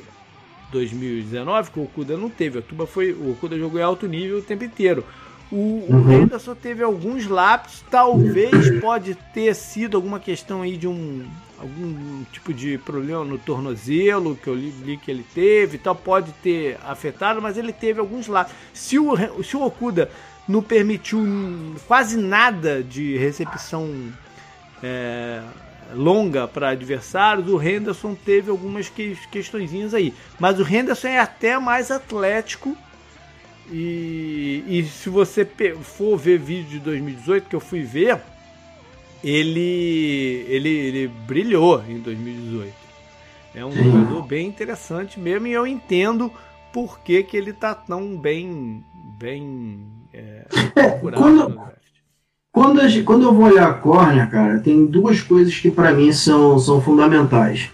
2019, que o Okuda não teve. A Tuba foi, o Okuda jogou em alto nível o tempo inteiro. O, uhum. o Henderson teve alguns lápis, talvez pode ter sido alguma questão aí de um algum tipo de problema no tornozelo que eu li, li, que ele teve, tal pode ter afetado, mas ele teve alguns lá. Se o se o Okuda não permitiu quase nada de recepção é, longa para adversários, o Henderson teve algumas que, questõezinhas aí. Mas o Henderson é até mais atlético. E, e se você for ver vídeo de 2018 que eu fui ver, ele, ele, ele brilhou em 2018. É um Sim. jogador bem interessante mesmo e eu entendo por que, que ele está tão bem, bem é, procurado quando, no draft. Quando, quando eu vou olhar a córnea, cara, tem duas coisas que para mim são, são fundamentais.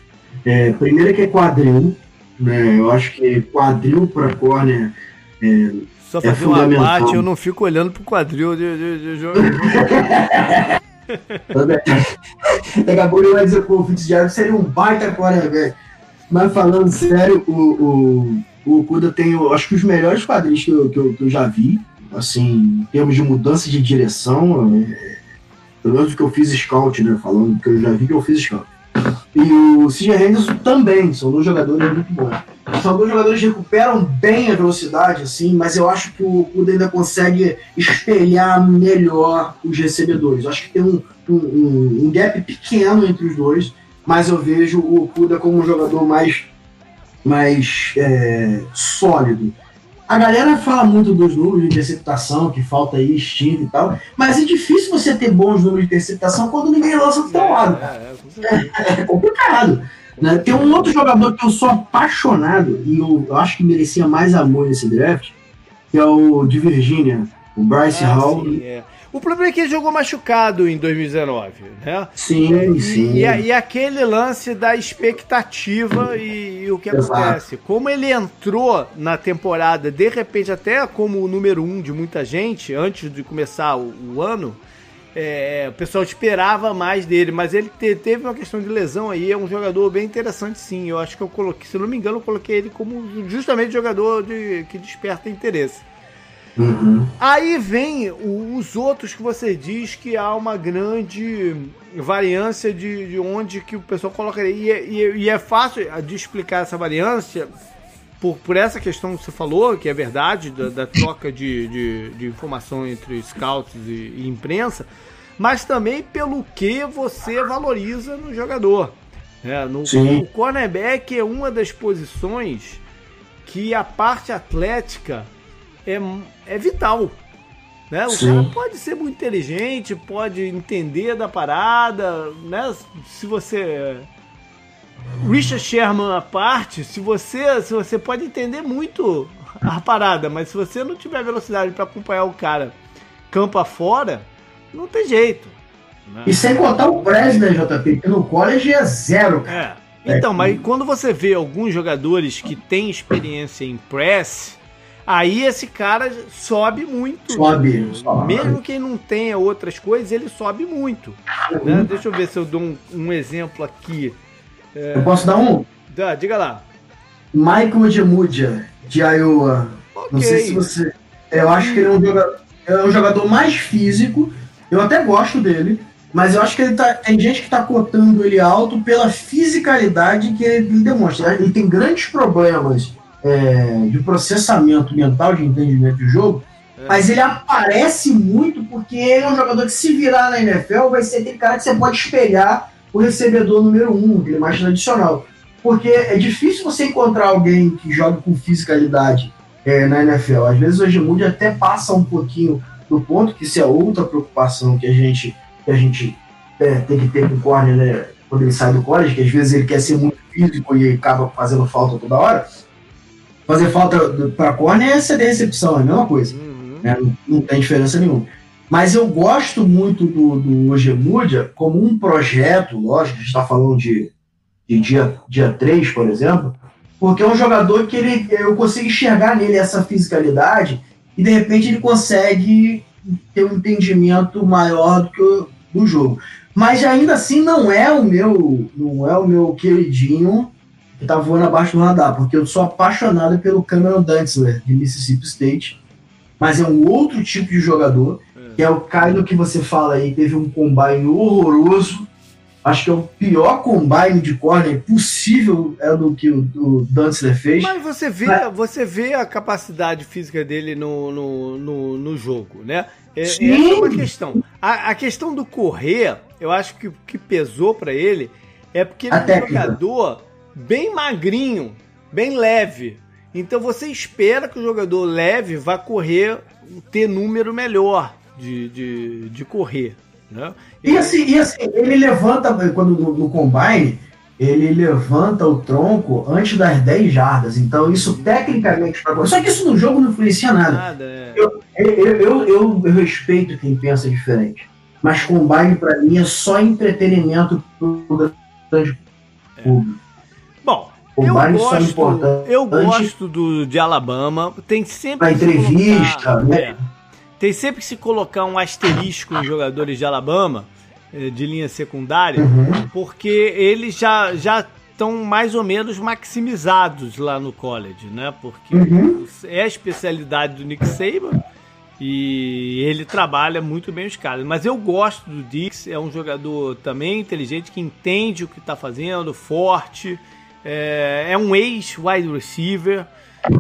É, primeiro é que é quadril, né? Eu acho que quadril para córnea é, Só fazer é uma parte, eu não fico olhando pro quadril de, de, de jogo. Daqui a pouco ele vai dizer que o Fitzgerald seria um baita quarterback. Mas falando sério, o, o, o Kuda tem, eu acho que os melhores quadrinhos que eu, que eu, que eu já vi, assim, em termos de mudança de direção, é, pelo menos que eu fiz scout, né? Falando que eu já vi que eu fiz scout. E o CJ Henderson também, são dois jogadores muito bons. São dois jogadores que recuperam bem a velocidade, assim, mas eu acho que o Kuda ainda consegue espelhar melhor os recebedores. Eu acho que tem um, um, um, gap pequeno entre os dois, mas eu vejo o Kuda como um jogador mais, mais é, sólido. A galera fala muito dos números de interceptação, que falta aí instinto e tal, mas é difícil você ter bons números de interceptação quando ninguém lança do teu é, lado. É, é, é complicado. Né? Tem um outro jogador que eu sou apaixonado e eu, eu acho que merecia mais amor nesse draft, que é o de Virgínia, o Bryce ah, Hall. Sim, é. O problema é que ele jogou machucado em 2019, né? Sim, e, sim. E, e, aquele lance da expectativa e, e o que Exato. acontece. Como ele entrou na temporada, de repente, até como o número um de muita gente, antes de começar o, o ano, é, o pessoal esperava mais dele, mas ele te, teve uma questão de lesão aí, é um jogador bem interessante sim. Eu acho que eu coloquei, se não me engano, eu coloquei ele como justamente jogador de, que desperta interesse. Uhum. Aí vem os outros que você diz que há uma grande variância de, de onde que o pessoal coloca e, é, e, e é fácil de explicar essa variância por, por essa questão que você falou, que é verdade, da, da troca de, de, de, informação entre scouts e, e, imprensa, mas também pelo que você valoriza no jogador. É, no, o cornerback é uma das posições que a parte atlética é, é vital. Né? O Sim. cara pode ser muito inteligente, pode entender da parada, né? Se você. Richard Sherman à parte, se você, se você pode entender muito a parada, mas se você não tiver velocidade para acompanhar o cara campo afora, não tem jeito. Né? E sem contar o Presley, JP, que no college é zero. É. Então, é. mas quando você vê alguns jogadores que têm experiência em press, Aí esse cara sobe muito. Sobe. sobe. Mesmo que não tenha outras coisas, ele sobe muito. Né? Deixa eu ver se eu dou um, um exemplo aqui. É... Eu posso dar um? Dá, diga lá. Michael Gemudia, de Iowa. Okay. Não sei se você. Eu acho que ele é um, jogador, é um jogador mais físico. Eu até gosto dele. Mas eu acho que ele tá, tem gente que está cotando ele alto pela fisicalidade que ele demonstra. Ele tem grandes problemas é, de processamento mental, de entendimento de jogo, é. mas ele aparece muito porque ele é um jogador que se virar na NFL vai ser aquele cara que você pode espelhar o recebedor número um, aquele mais tradicional. Porque é difícil você encontrar alguém que jogue com fisicalidade é, na NFL. Às vezes o Edmundo até passa um pouquinho do ponto, que isso é outra preocupação que a gente, que a gente é, tem que ter com o corner, né, quando ele sai do college, que às vezes ele quer ser muito físico e acaba fazendo falta toda hora fazer falta para corner é ceder recepção, é a mesma coisa. Uhum. Né? Não, não, tem diferença nenhuma. Mas eu gosto muito do, do Ogemudia como um projeto, lógico, a gente está falando de, de dia, dia 3, por exemplo, porque é um jogador que ele, eu consigo enxergar nele essa fisicalidade e de repente ele consegue ter um entendimento maior do que o, do jogo. Mas ainda assim não é o meu, não é o meu queridinho que tá voando abaixo do radar, porque eu sou apaixonado pelo Cameron Dantzler, de Mississippi State, mas é um outro tipo de jogador, é. que é o Kylo que você fala aí, teve um combine horroroso, Acho que é o pior combine de corner possível é do que o, o Dantzler fez. Mas você vê, Mas... você vê a capacidade física dele no, no, no, no jogo, né? É, Sim. Essa é uma questão. A, a, questão do correr, eu acho que o que pesou para ele é porque ele é um jogador bem magrinho, bem leve. Então você espera que o jogador leve vá correr, ter número melhor de, de, de correr. Né? E, assim, e assim, ele levanta, quando no, no combine, ele levanta o tronco antes das 10 jardas. Então, isso tecnicamente. Só que isso no jogo não influencia nada. nada é. eu, eu, eu, eu, respeito quem pensa diferente. Mas combine, para mim, é só entretenimento pro grande é. público. Bom, eu gosto, eu gosto do, de Alabama. Tem sempre. A entrevista, colocar, né? É, tem sempre que se colocar um asterisco em jogadores de Alabama, eh, de linha secundária, uhum. porque eles já já estão mais ou menos maximizados lá no college, né? Porque uhum. é a especialidade do Nick Saban e ele trabalha muito bem os caras. Mas eu gosto do Dix, é um jogador também inteligente que entende o que está fazendo, forte, é, é um ex-wide receiver.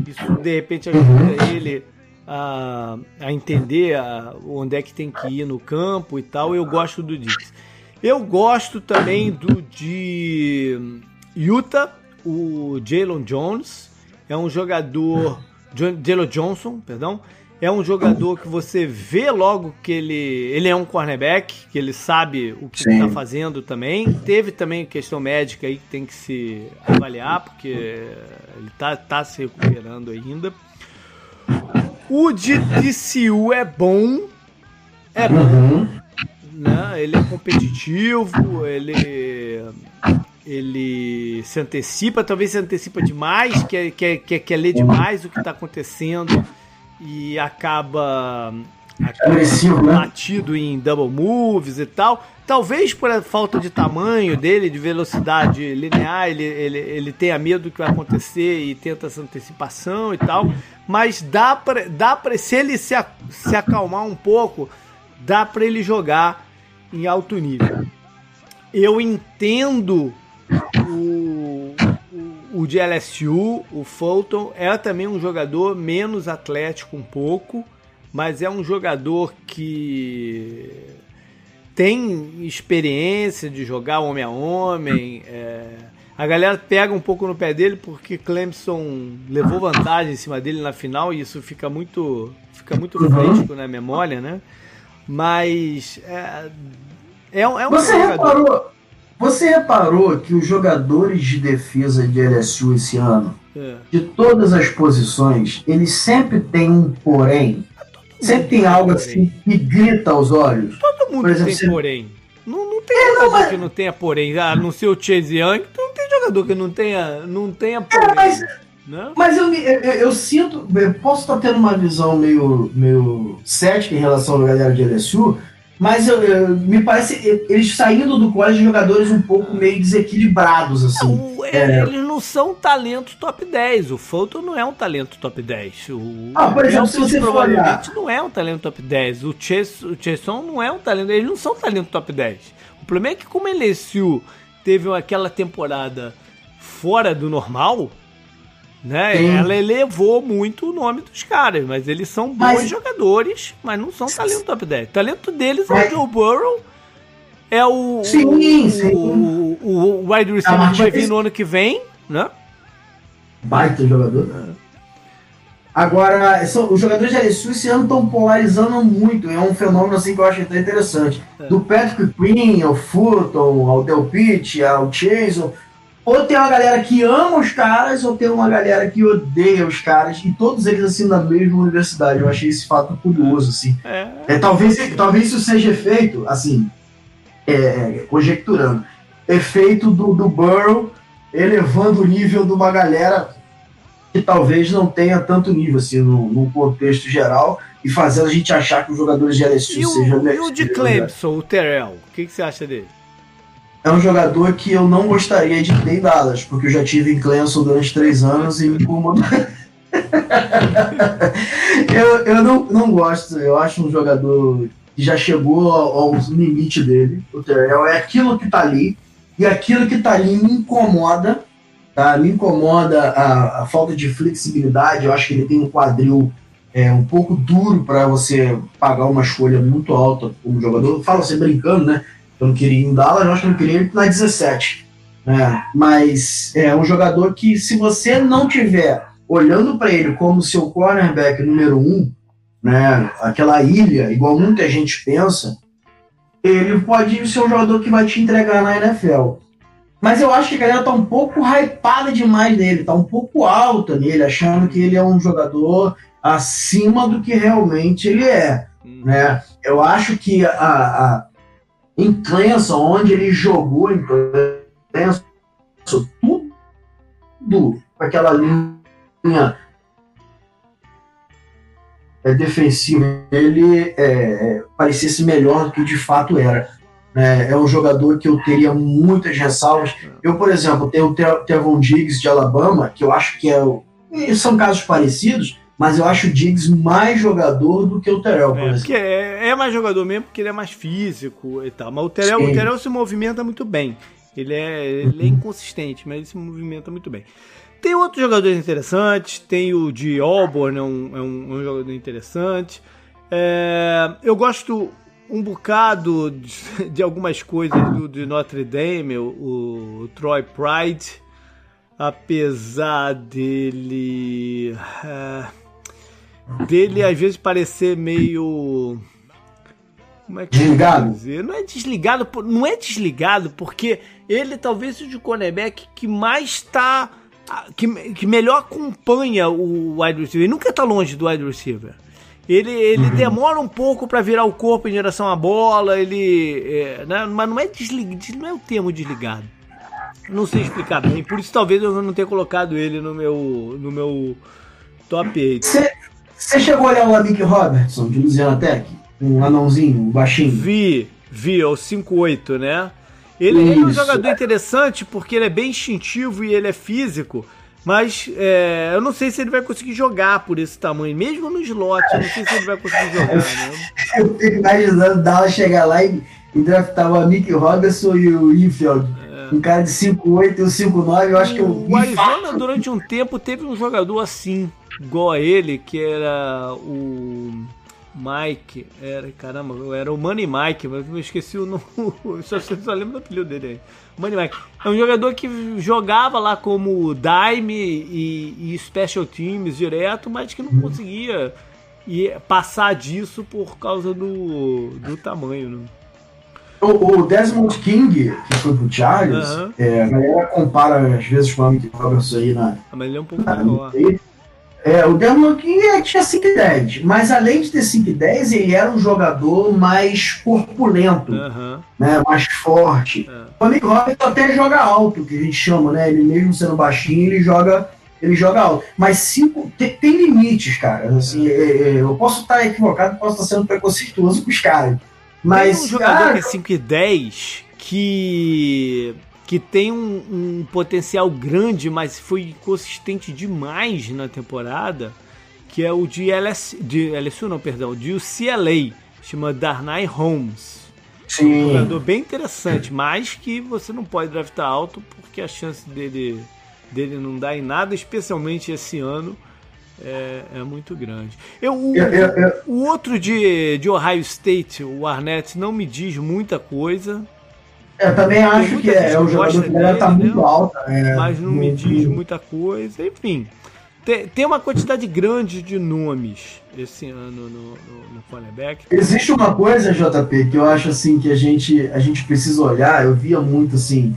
Isso de repente ajuda ele a, a entender a, onde é que tem que ir no campo e tal. Eu gosto do Dix. Eu gosto também do de Utah, o Jalen Jones. É um jogador. Jalen Johnson, perdão é um jogador que você vê logo que ele, ele é um cornerback, que ele sabe o que está fazendo também. Teve também questão médica aí que tem que se avaliar, porque ele está tá se recuperando ainda. O de DCU é bom, é bom, né? ele é competitivo, ele ele se antecipa, talvez se antecipa demais, quer, quer, quer, quer ler demais o que está acontecendo e acaba, acaba né? batido em double moves e tal. Talvez por falta de tamanho dele, de velocidade linear, ele, ele, ele tenha medo do que vai acontecer e tenta essa antecipação e tal. Mas dá pra, dá pra se ele se, se acalmar um pouco, dá para ele jogar em alto nível. Eu entendo o, o de LSU, o Fulton, é também um jogador menos atlético um pouco, mas é um jogador que tem experiência de jogar homem a homem. É... A galera pega um pouco no pé dele porque Clemson levou vantagem em cima dele na final e isso fica muito, fica muito uhum. fresco na memória, né? Mas é, é, é um Você jogador... reparou você reparou que os jogadores de defesa de LSU esse ano, é. de todas as posições, eles sempre têm um porém. Sempre tem algo assim que grita aos olhos. Todo mundo exemplo, tem você... porém. Não, não tem é, jogador não, mas... que não tenha porém. Ah, no seu Chase Young, não tem jogador que não tenha, não tenha é, porém. É, mas... Não? Mas eu, eu, eu, sinto, eu posso estar tendo uma visão meio, meio cética em relação à galera de LSU, mas eu, eu, me parece eles saindo do college jogadores um pouco meio desequilibrados assim. Não, é, eles não são talento top 10. O Fulton não é um talento top 10. O, ah, por exemplo, se você provavelmente não é um talento top 10. O Chase, o Chason não é um talento, eles não são talento top 10. O problema é que como ele teve aquela temporada fora do normal, né? Sim. Ela elevou muito o nome dos caras, mas eles são bons mas... jogadores, mas não são talento top 10. O talento deles mas... é o Joe Burrow, é o, sim, o, sim. o, o, o wide receiver que vai vir no ano que vem, né? Baita jogador. Agora, são, os jogadores de LSU esse ano estão polarizando muito. É um fenômeno assim que eu acho até interessante. É. Do Patrick Queen ao Fulton, ao Del Pitt, ao Chason, ou tem uma galera que ama os caras, ou tem uma galera que odeia os caras, e todos eles assim na mesma universidade. Eu achei esse fato curioso, assim. É. É, talvez, talvez isso seja efeito, assim, é, é, conjecturando, efeito do, do Burrow elevando o nível de uma galera que talvez não tenha tanto nível, assim, no, no contexto geral, e fazendo a gente achar que os jogadores de LSU sejam... E o de Clemson, o Terrell, o que, que você acha dele? É um jogador que eu não gostaria de ter em Dallas, porque eu já tive em Clemson durante três anos e me eu eu não, não gosto, eu acho um jogador que já chegou ao, limite dele. É aquilo que tá ali, e aquilo que tá ali me incomoda, tá? Me incomoda a, a falta de flexibilidade. Eu acho que ele tem um quadril é, um pouco duro para você pagar uma escolha muito alta como jogador. Fala você brincando, né? Eu não queria ir em Dallas, eu acho que eu não queria ir na 17. Né? Mas é um jogador que, se você não tiver olhando para ele como seu cornerback número um, né, aquela ilha, igual muita gente pensa, ele pode ser um jogador que vai te entregar na NFL. Mas eu acho que a galera tá um pouco hypada demais nele, tá um pouco alta nele, achando que ele é um jogador acima do que realmente ele é. Hum. Né? Eu acho que a, a, em Clemson, onde ele jogou em Clemson, tudo aquela linha é, defensivo ele é, é, parecesse melhor do que de fato era. É, é, um jogador que eu teria muitas ressalvas. Eu, por exemplo, tenho o Tevon Diggs de Alabama, que eu acho que é. São casos parecidos, mas eu acho o Diggs mais jogador do que o Terrell, por é, exemplo. É, é, mais jogador mesmo porque ele é mais físico e tal. Mas o Terrell, o Terrell se movimenta muito bem. Ele é, ele é uhum. inconsistente, mas ele se movimenta muito bem. Tem outros jogadores interessantes, tem o de Auburn, é um, é um, é um jogador interessante. É, eu gosto um bocado de, de algumas coisas do, de Notre Dame, o, o, Troy Pride, apesar dele. É, dele às vezes parecer meio. Como é que desligado? Dizer? Não é desligado, não é desligado, porque ele talvez seja o cornerback que mais está que, que melhor acompanha o wide receiver. Ele nunca está longe do wide receiver. Ele, ele uhum. demora um pouco para virar o corpo em direção à bola, ele. É, né? Mas não é desligado, não é o termo desligado. Não sei explicar bem, por isso talvez eu não tenha colocado ele no meu, no meu top 8. Você chegou a olhar o Amick Robertson de Louisiana Tech? Um anãozinho, um baixinho? Vi, vi, é o 5-8, né? Ele, ele, é um jogador interessante porque ele é bem instintivo e ele é físico. Mas é, eu não sei se ele vai conseguir jogar por esse tamanho, mesmo no slot. Eu não sei se ele vai conseguir jogar, né? Eu fico imaginando Dallas chegar lá e, e draftar o Mick Robinson e o Infield. É. Um cara de 5'8 e um 5'9, eu acho que eu. O Arizona, durante um tempo, teve um jogador assim, igual a ele, que era o. Mike, era, caramba, era o Money Mike, mas eu esqueci o nome, só, só lembro do apelido dele aí. Money Mike. É um jogador que jogava lá como dime e, e special teams direto, mas que não conseguia e passar disso por causa do, do tamanho, né? O, Desmond King, que foi pro Chargers, uhum. é, a galera compara às vezes com o Robertson aí na. Ah, mas ele é um pouco maior. É, o Devon King é, tinha 5 e 10, mas além de ter 5 e 10, ele era um jogador mais corpulento, uhum. né, mais forte. Uhum. O Nick Robinson até joga alto, que a gente chama, né? Ele mesmo sendo baixinho, ele joga, ele joga alto. Mas cinco, tem, tem limites, cara. Assim, é, eu posso estar equivocado, posso estar sendo preconceituoso com os caras. Mas, tem um jogador cara, que é 5 e 10 que que tem um, um, potencial grande, mas foi consistente demais na temporada, que é o de LS, de LSU, não, perdão, de UCLA, chama Darnay Holmes. Sim. Um jogador bem interessante, mas que você não pode draftar alto porque a chance dele, dele não dar em nada, especialmente esse ano, é, é muito grande. Eu, o, eu, eu, eu... o outro de, de Ohio State, o Arnett, não me diz muita coisa. Eu também acho que é, é o jogador que dele, tá muito alta. É, mas não me diz muita coisa. Enfim, tem, tem uma quantidade grande de nomes esse ano no, no, no cornerback. Existe uma coisa, JP, que eu acho assim que a gente, a gente precisa olhar. Eu via muito assim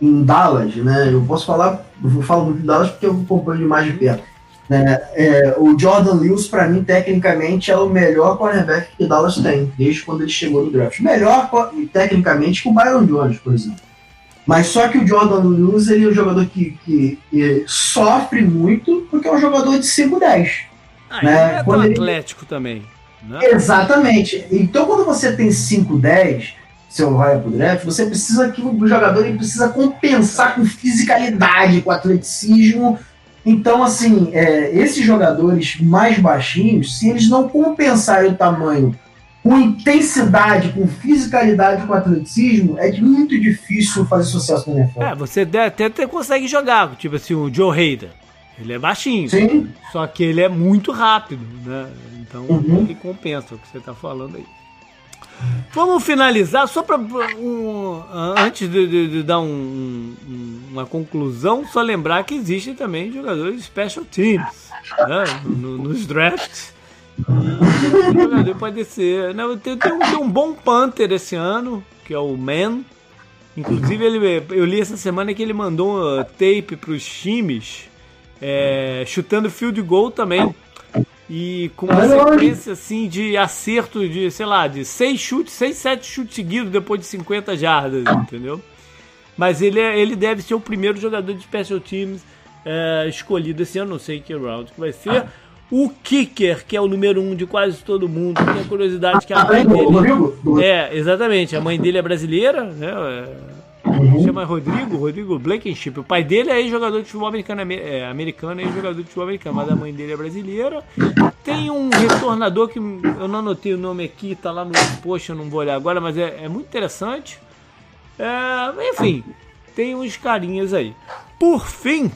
em Dallas, né? Eu posso falar, eu falo muito em Dallas porque eu acompanho mais de perto né? É, o Jordan Lewis, para mim, tecnicamente, é o melhor cornerback que Dallas tem, desde quando ele chegou no draft. Melhor, tecnicamente, que o Byron Jones, por exemplo. Mas só que o Jordan Lewis ele é um jogador que, que, que sofre muito porque é um jogador de 5-10. Ah, né? ele é quando ele... atlético também. Né? Exatamente. Então, quando você tem 5-10, seu vai pro draft, você precisa que o jogador ele precisa compensar com fisicalidade, com atleticismo, então, assim, é, esses jogadores mais baixinhos, se eles não compensarem o tamanho com intensidade, com fisicalidade, com atleticismo, é muito difícil fazer sucesso na NFL. É, você até, até consegue jogar, tipo assim, o Joe Hader. Ele é baixinho. Sim. Só que ele é muito rápido, né? Então uhum. ele compensa o que você está falando aí. Vamos finalizar, só para um, antes de, de, de dar um, um, uma conclusão, só lembrar que existem também jogadores special teams né, no, nos drafts. Jogador pode ser. Né, tem, tem, um, tem um bom punter esse ano, que é o Man. Inclusive, ele, eu li essa semana que ele mandou um tape para os times é, chutando field goal também. E com uma sequência assim de acerto de, sei lá, de 6 chutes, 6, 7 chutes seguidos depois de 50 jardas, entendeu? Mas ele, é, ele deve ser o primeiro jogador de special teams é, escolhido esse ano, não sei que round que vai ser. O kicker, que é o número um de quase todo mundo, tem a curiosidade que a mãe dele. É, exatamente, a mãe dele é brasileira, né? É, Uhum. Chama Rodrigo, Rodrigo Blankenship. O pai dele é jogador de futebol americano, é, americano e jogador de futebol americano, mas a mãe dele é brasileira. Tem um retornador que eu não anotei o nome aqui, tá lá no post, eu não vou olhar agora, mas é, é muito interessante. É, enfim, tem uns carinhas aí. Por fim,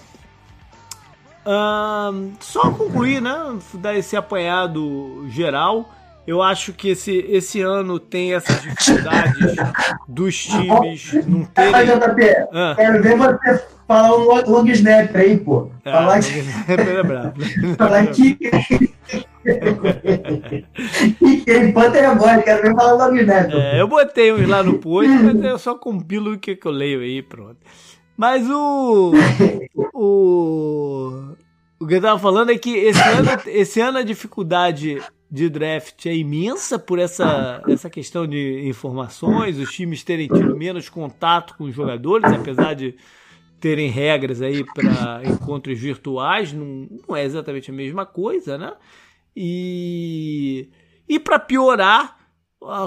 só concluir, né? Dar esse apanhado geral. Eu acho que esse, esse ano tem essas dificuldades dos times não terem. Mas, JP, ah. quero ver você falar um long snap aí, pô. Ah, falar que. É brabo. falar que. que Panther é bom, quero ver falar long snap. É, eu botei uns lá no post, mas eu só compilo o que, que eu leio aí, pronto. Mas o. O. O que eu tava falando é que esse ano, esse ano a dificuldade de draft é imensa por essa, essa questão de informações, os times terem tido menos contato com os jogadores, apesar de terem regras aí para encontros virtuais, não, não, é exatamente a mesma coisa, né? E, e para piorar,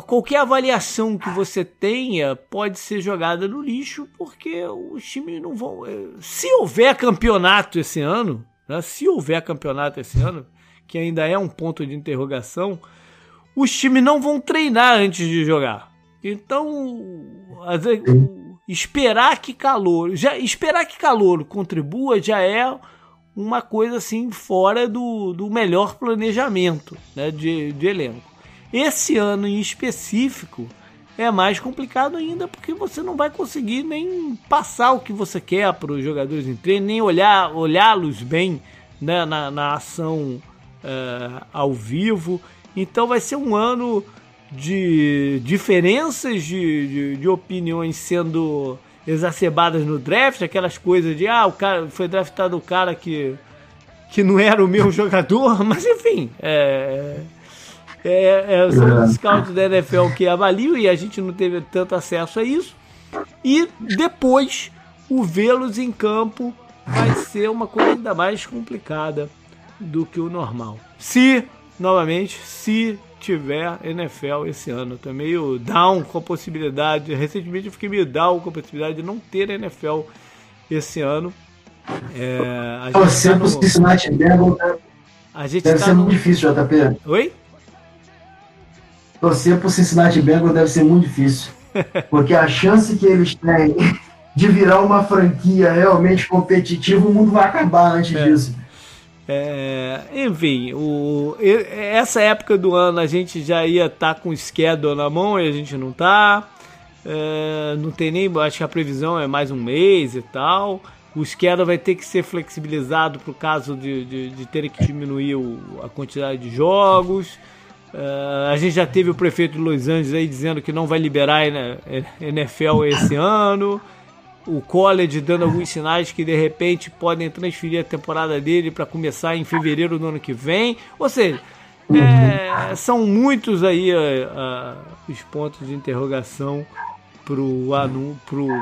qualquer avaliação que você tenha pode ser jogada no lixo, porque os times não vão. Eh, se houver campeonato esse ano, né? se houver campeonato esse ano, que ainda é um ponto de interrogação, os times não vão treinar antes de jogar. Então, vezes, esperar que calor, já esperar que calor contribua já é uma coisa assim fora do, do melhor planejamento né, de, de elenco. Esse ano em específico é mais complicado ainda porque você não vai conseguir nem passar o que você quer para os jogadores em treino, nem olhar olhá-los bem né, na, na ação uh, ao vivo. Então vai ser um ano de diferenças de, de, de, opiniões sendo exacerbadas no draft, aquelas coisas de ah, o cara foi draftado o cara que, que não era o meu jogador, mas enfim, é, é, é, são os scouts da NFL que avaliam e a gente não teve tanto acesso a isso. E depois o vê-los em campo vai ser uma coisa ainda mais complicada do que o normal. Se, novamente, se tiver NFL esse ano. Tô meio down com a possibilidade. Recentemente eu fiquei meio down com a possibilidade de não ter NFL esse ano. É, Torcer tá pro Cincinnati Bengals né? a gente deve tá ser no... muito difícil, JP. Oi? Torcer pro Cincinnati Bengals deve ser muito difícil. Porque a chance que eles têm de virar uma franquia realmente competitiva, o mundo vai acabar antes é. disso. É, enfim, o, essa época do ano a gente já ia estar tá com o schedule na mão e a gente não tá. É, não tem nem. Acho que a previsão é mais um mês e tal. O schedule vai ter que ser flexibilizado o caso de, de, de ter que diminuir o, a quantidade de jogos. É, a gente já teve o prefeito de Los Angeles aí dizendo que não vai liberar a NFL esse ano o college dando alguns sinais que de repente podem transferir a temporada dele para começar em fevereiro do ano que vem. Ou seja, é, são muitos aí uh, uh, os pontos de interrogação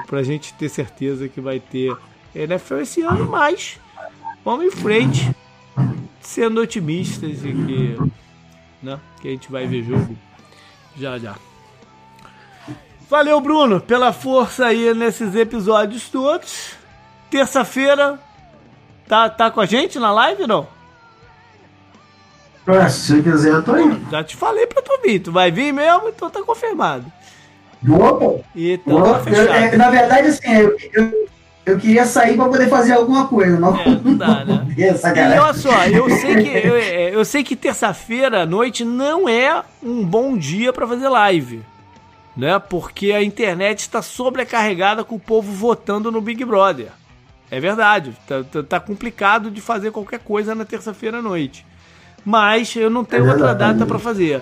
para a gente ter certeza que vai ter NFL esse ano, mas vamos em frente, sendo otimistas e que, né, que a gente vai ver jogo já já. Valeu, Bruno, pela força aí nesses episódios todos. Terça-feira, tá, tá com a gente na live não? Ah, se você quiser, eu tô aí. Já te falei pra tu vir. Tu vai vir mesmo, então tá confirmado. Pô. Então, Boa. tá Eu- é, na verdade, assim, eu, eu, eu queria sair pra poder fazer alguma coisa. Não, É, não dá, né? Essa E olha só, eu sei que, eu, é, eu sei que terça-feira à noite não é um bom dia pra fazer live. Né? Porque a internet está sobrecarregada com o povo votando no Big Brother. É verdade. Tá, tá- tá complicado de fazer qualquer coisa na terça-feira à noite. Mas eu não tenho É outra data pra fazer.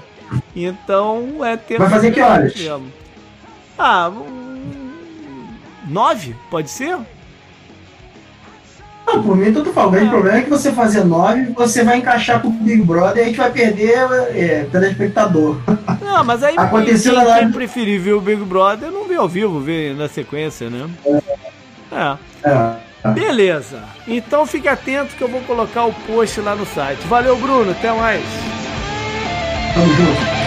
Então é terça Vai fazer que horas? mesmo. Ah, nove? Pode ser? Não, por mim, tudo falando. O grande problema é que você fazer nove, você vai encaixar com o Big Brother e a gente vai perder é, telespectador. Não, mas aí Aconteceu quem, quem live. preferir ver o Big Brother não vê ao vivo, vê na sequência, né? É. É. Beleza. Então fique atento que eu vou colocar o post lá no site. Valeu, Bruno. Até mais. Tamo junto.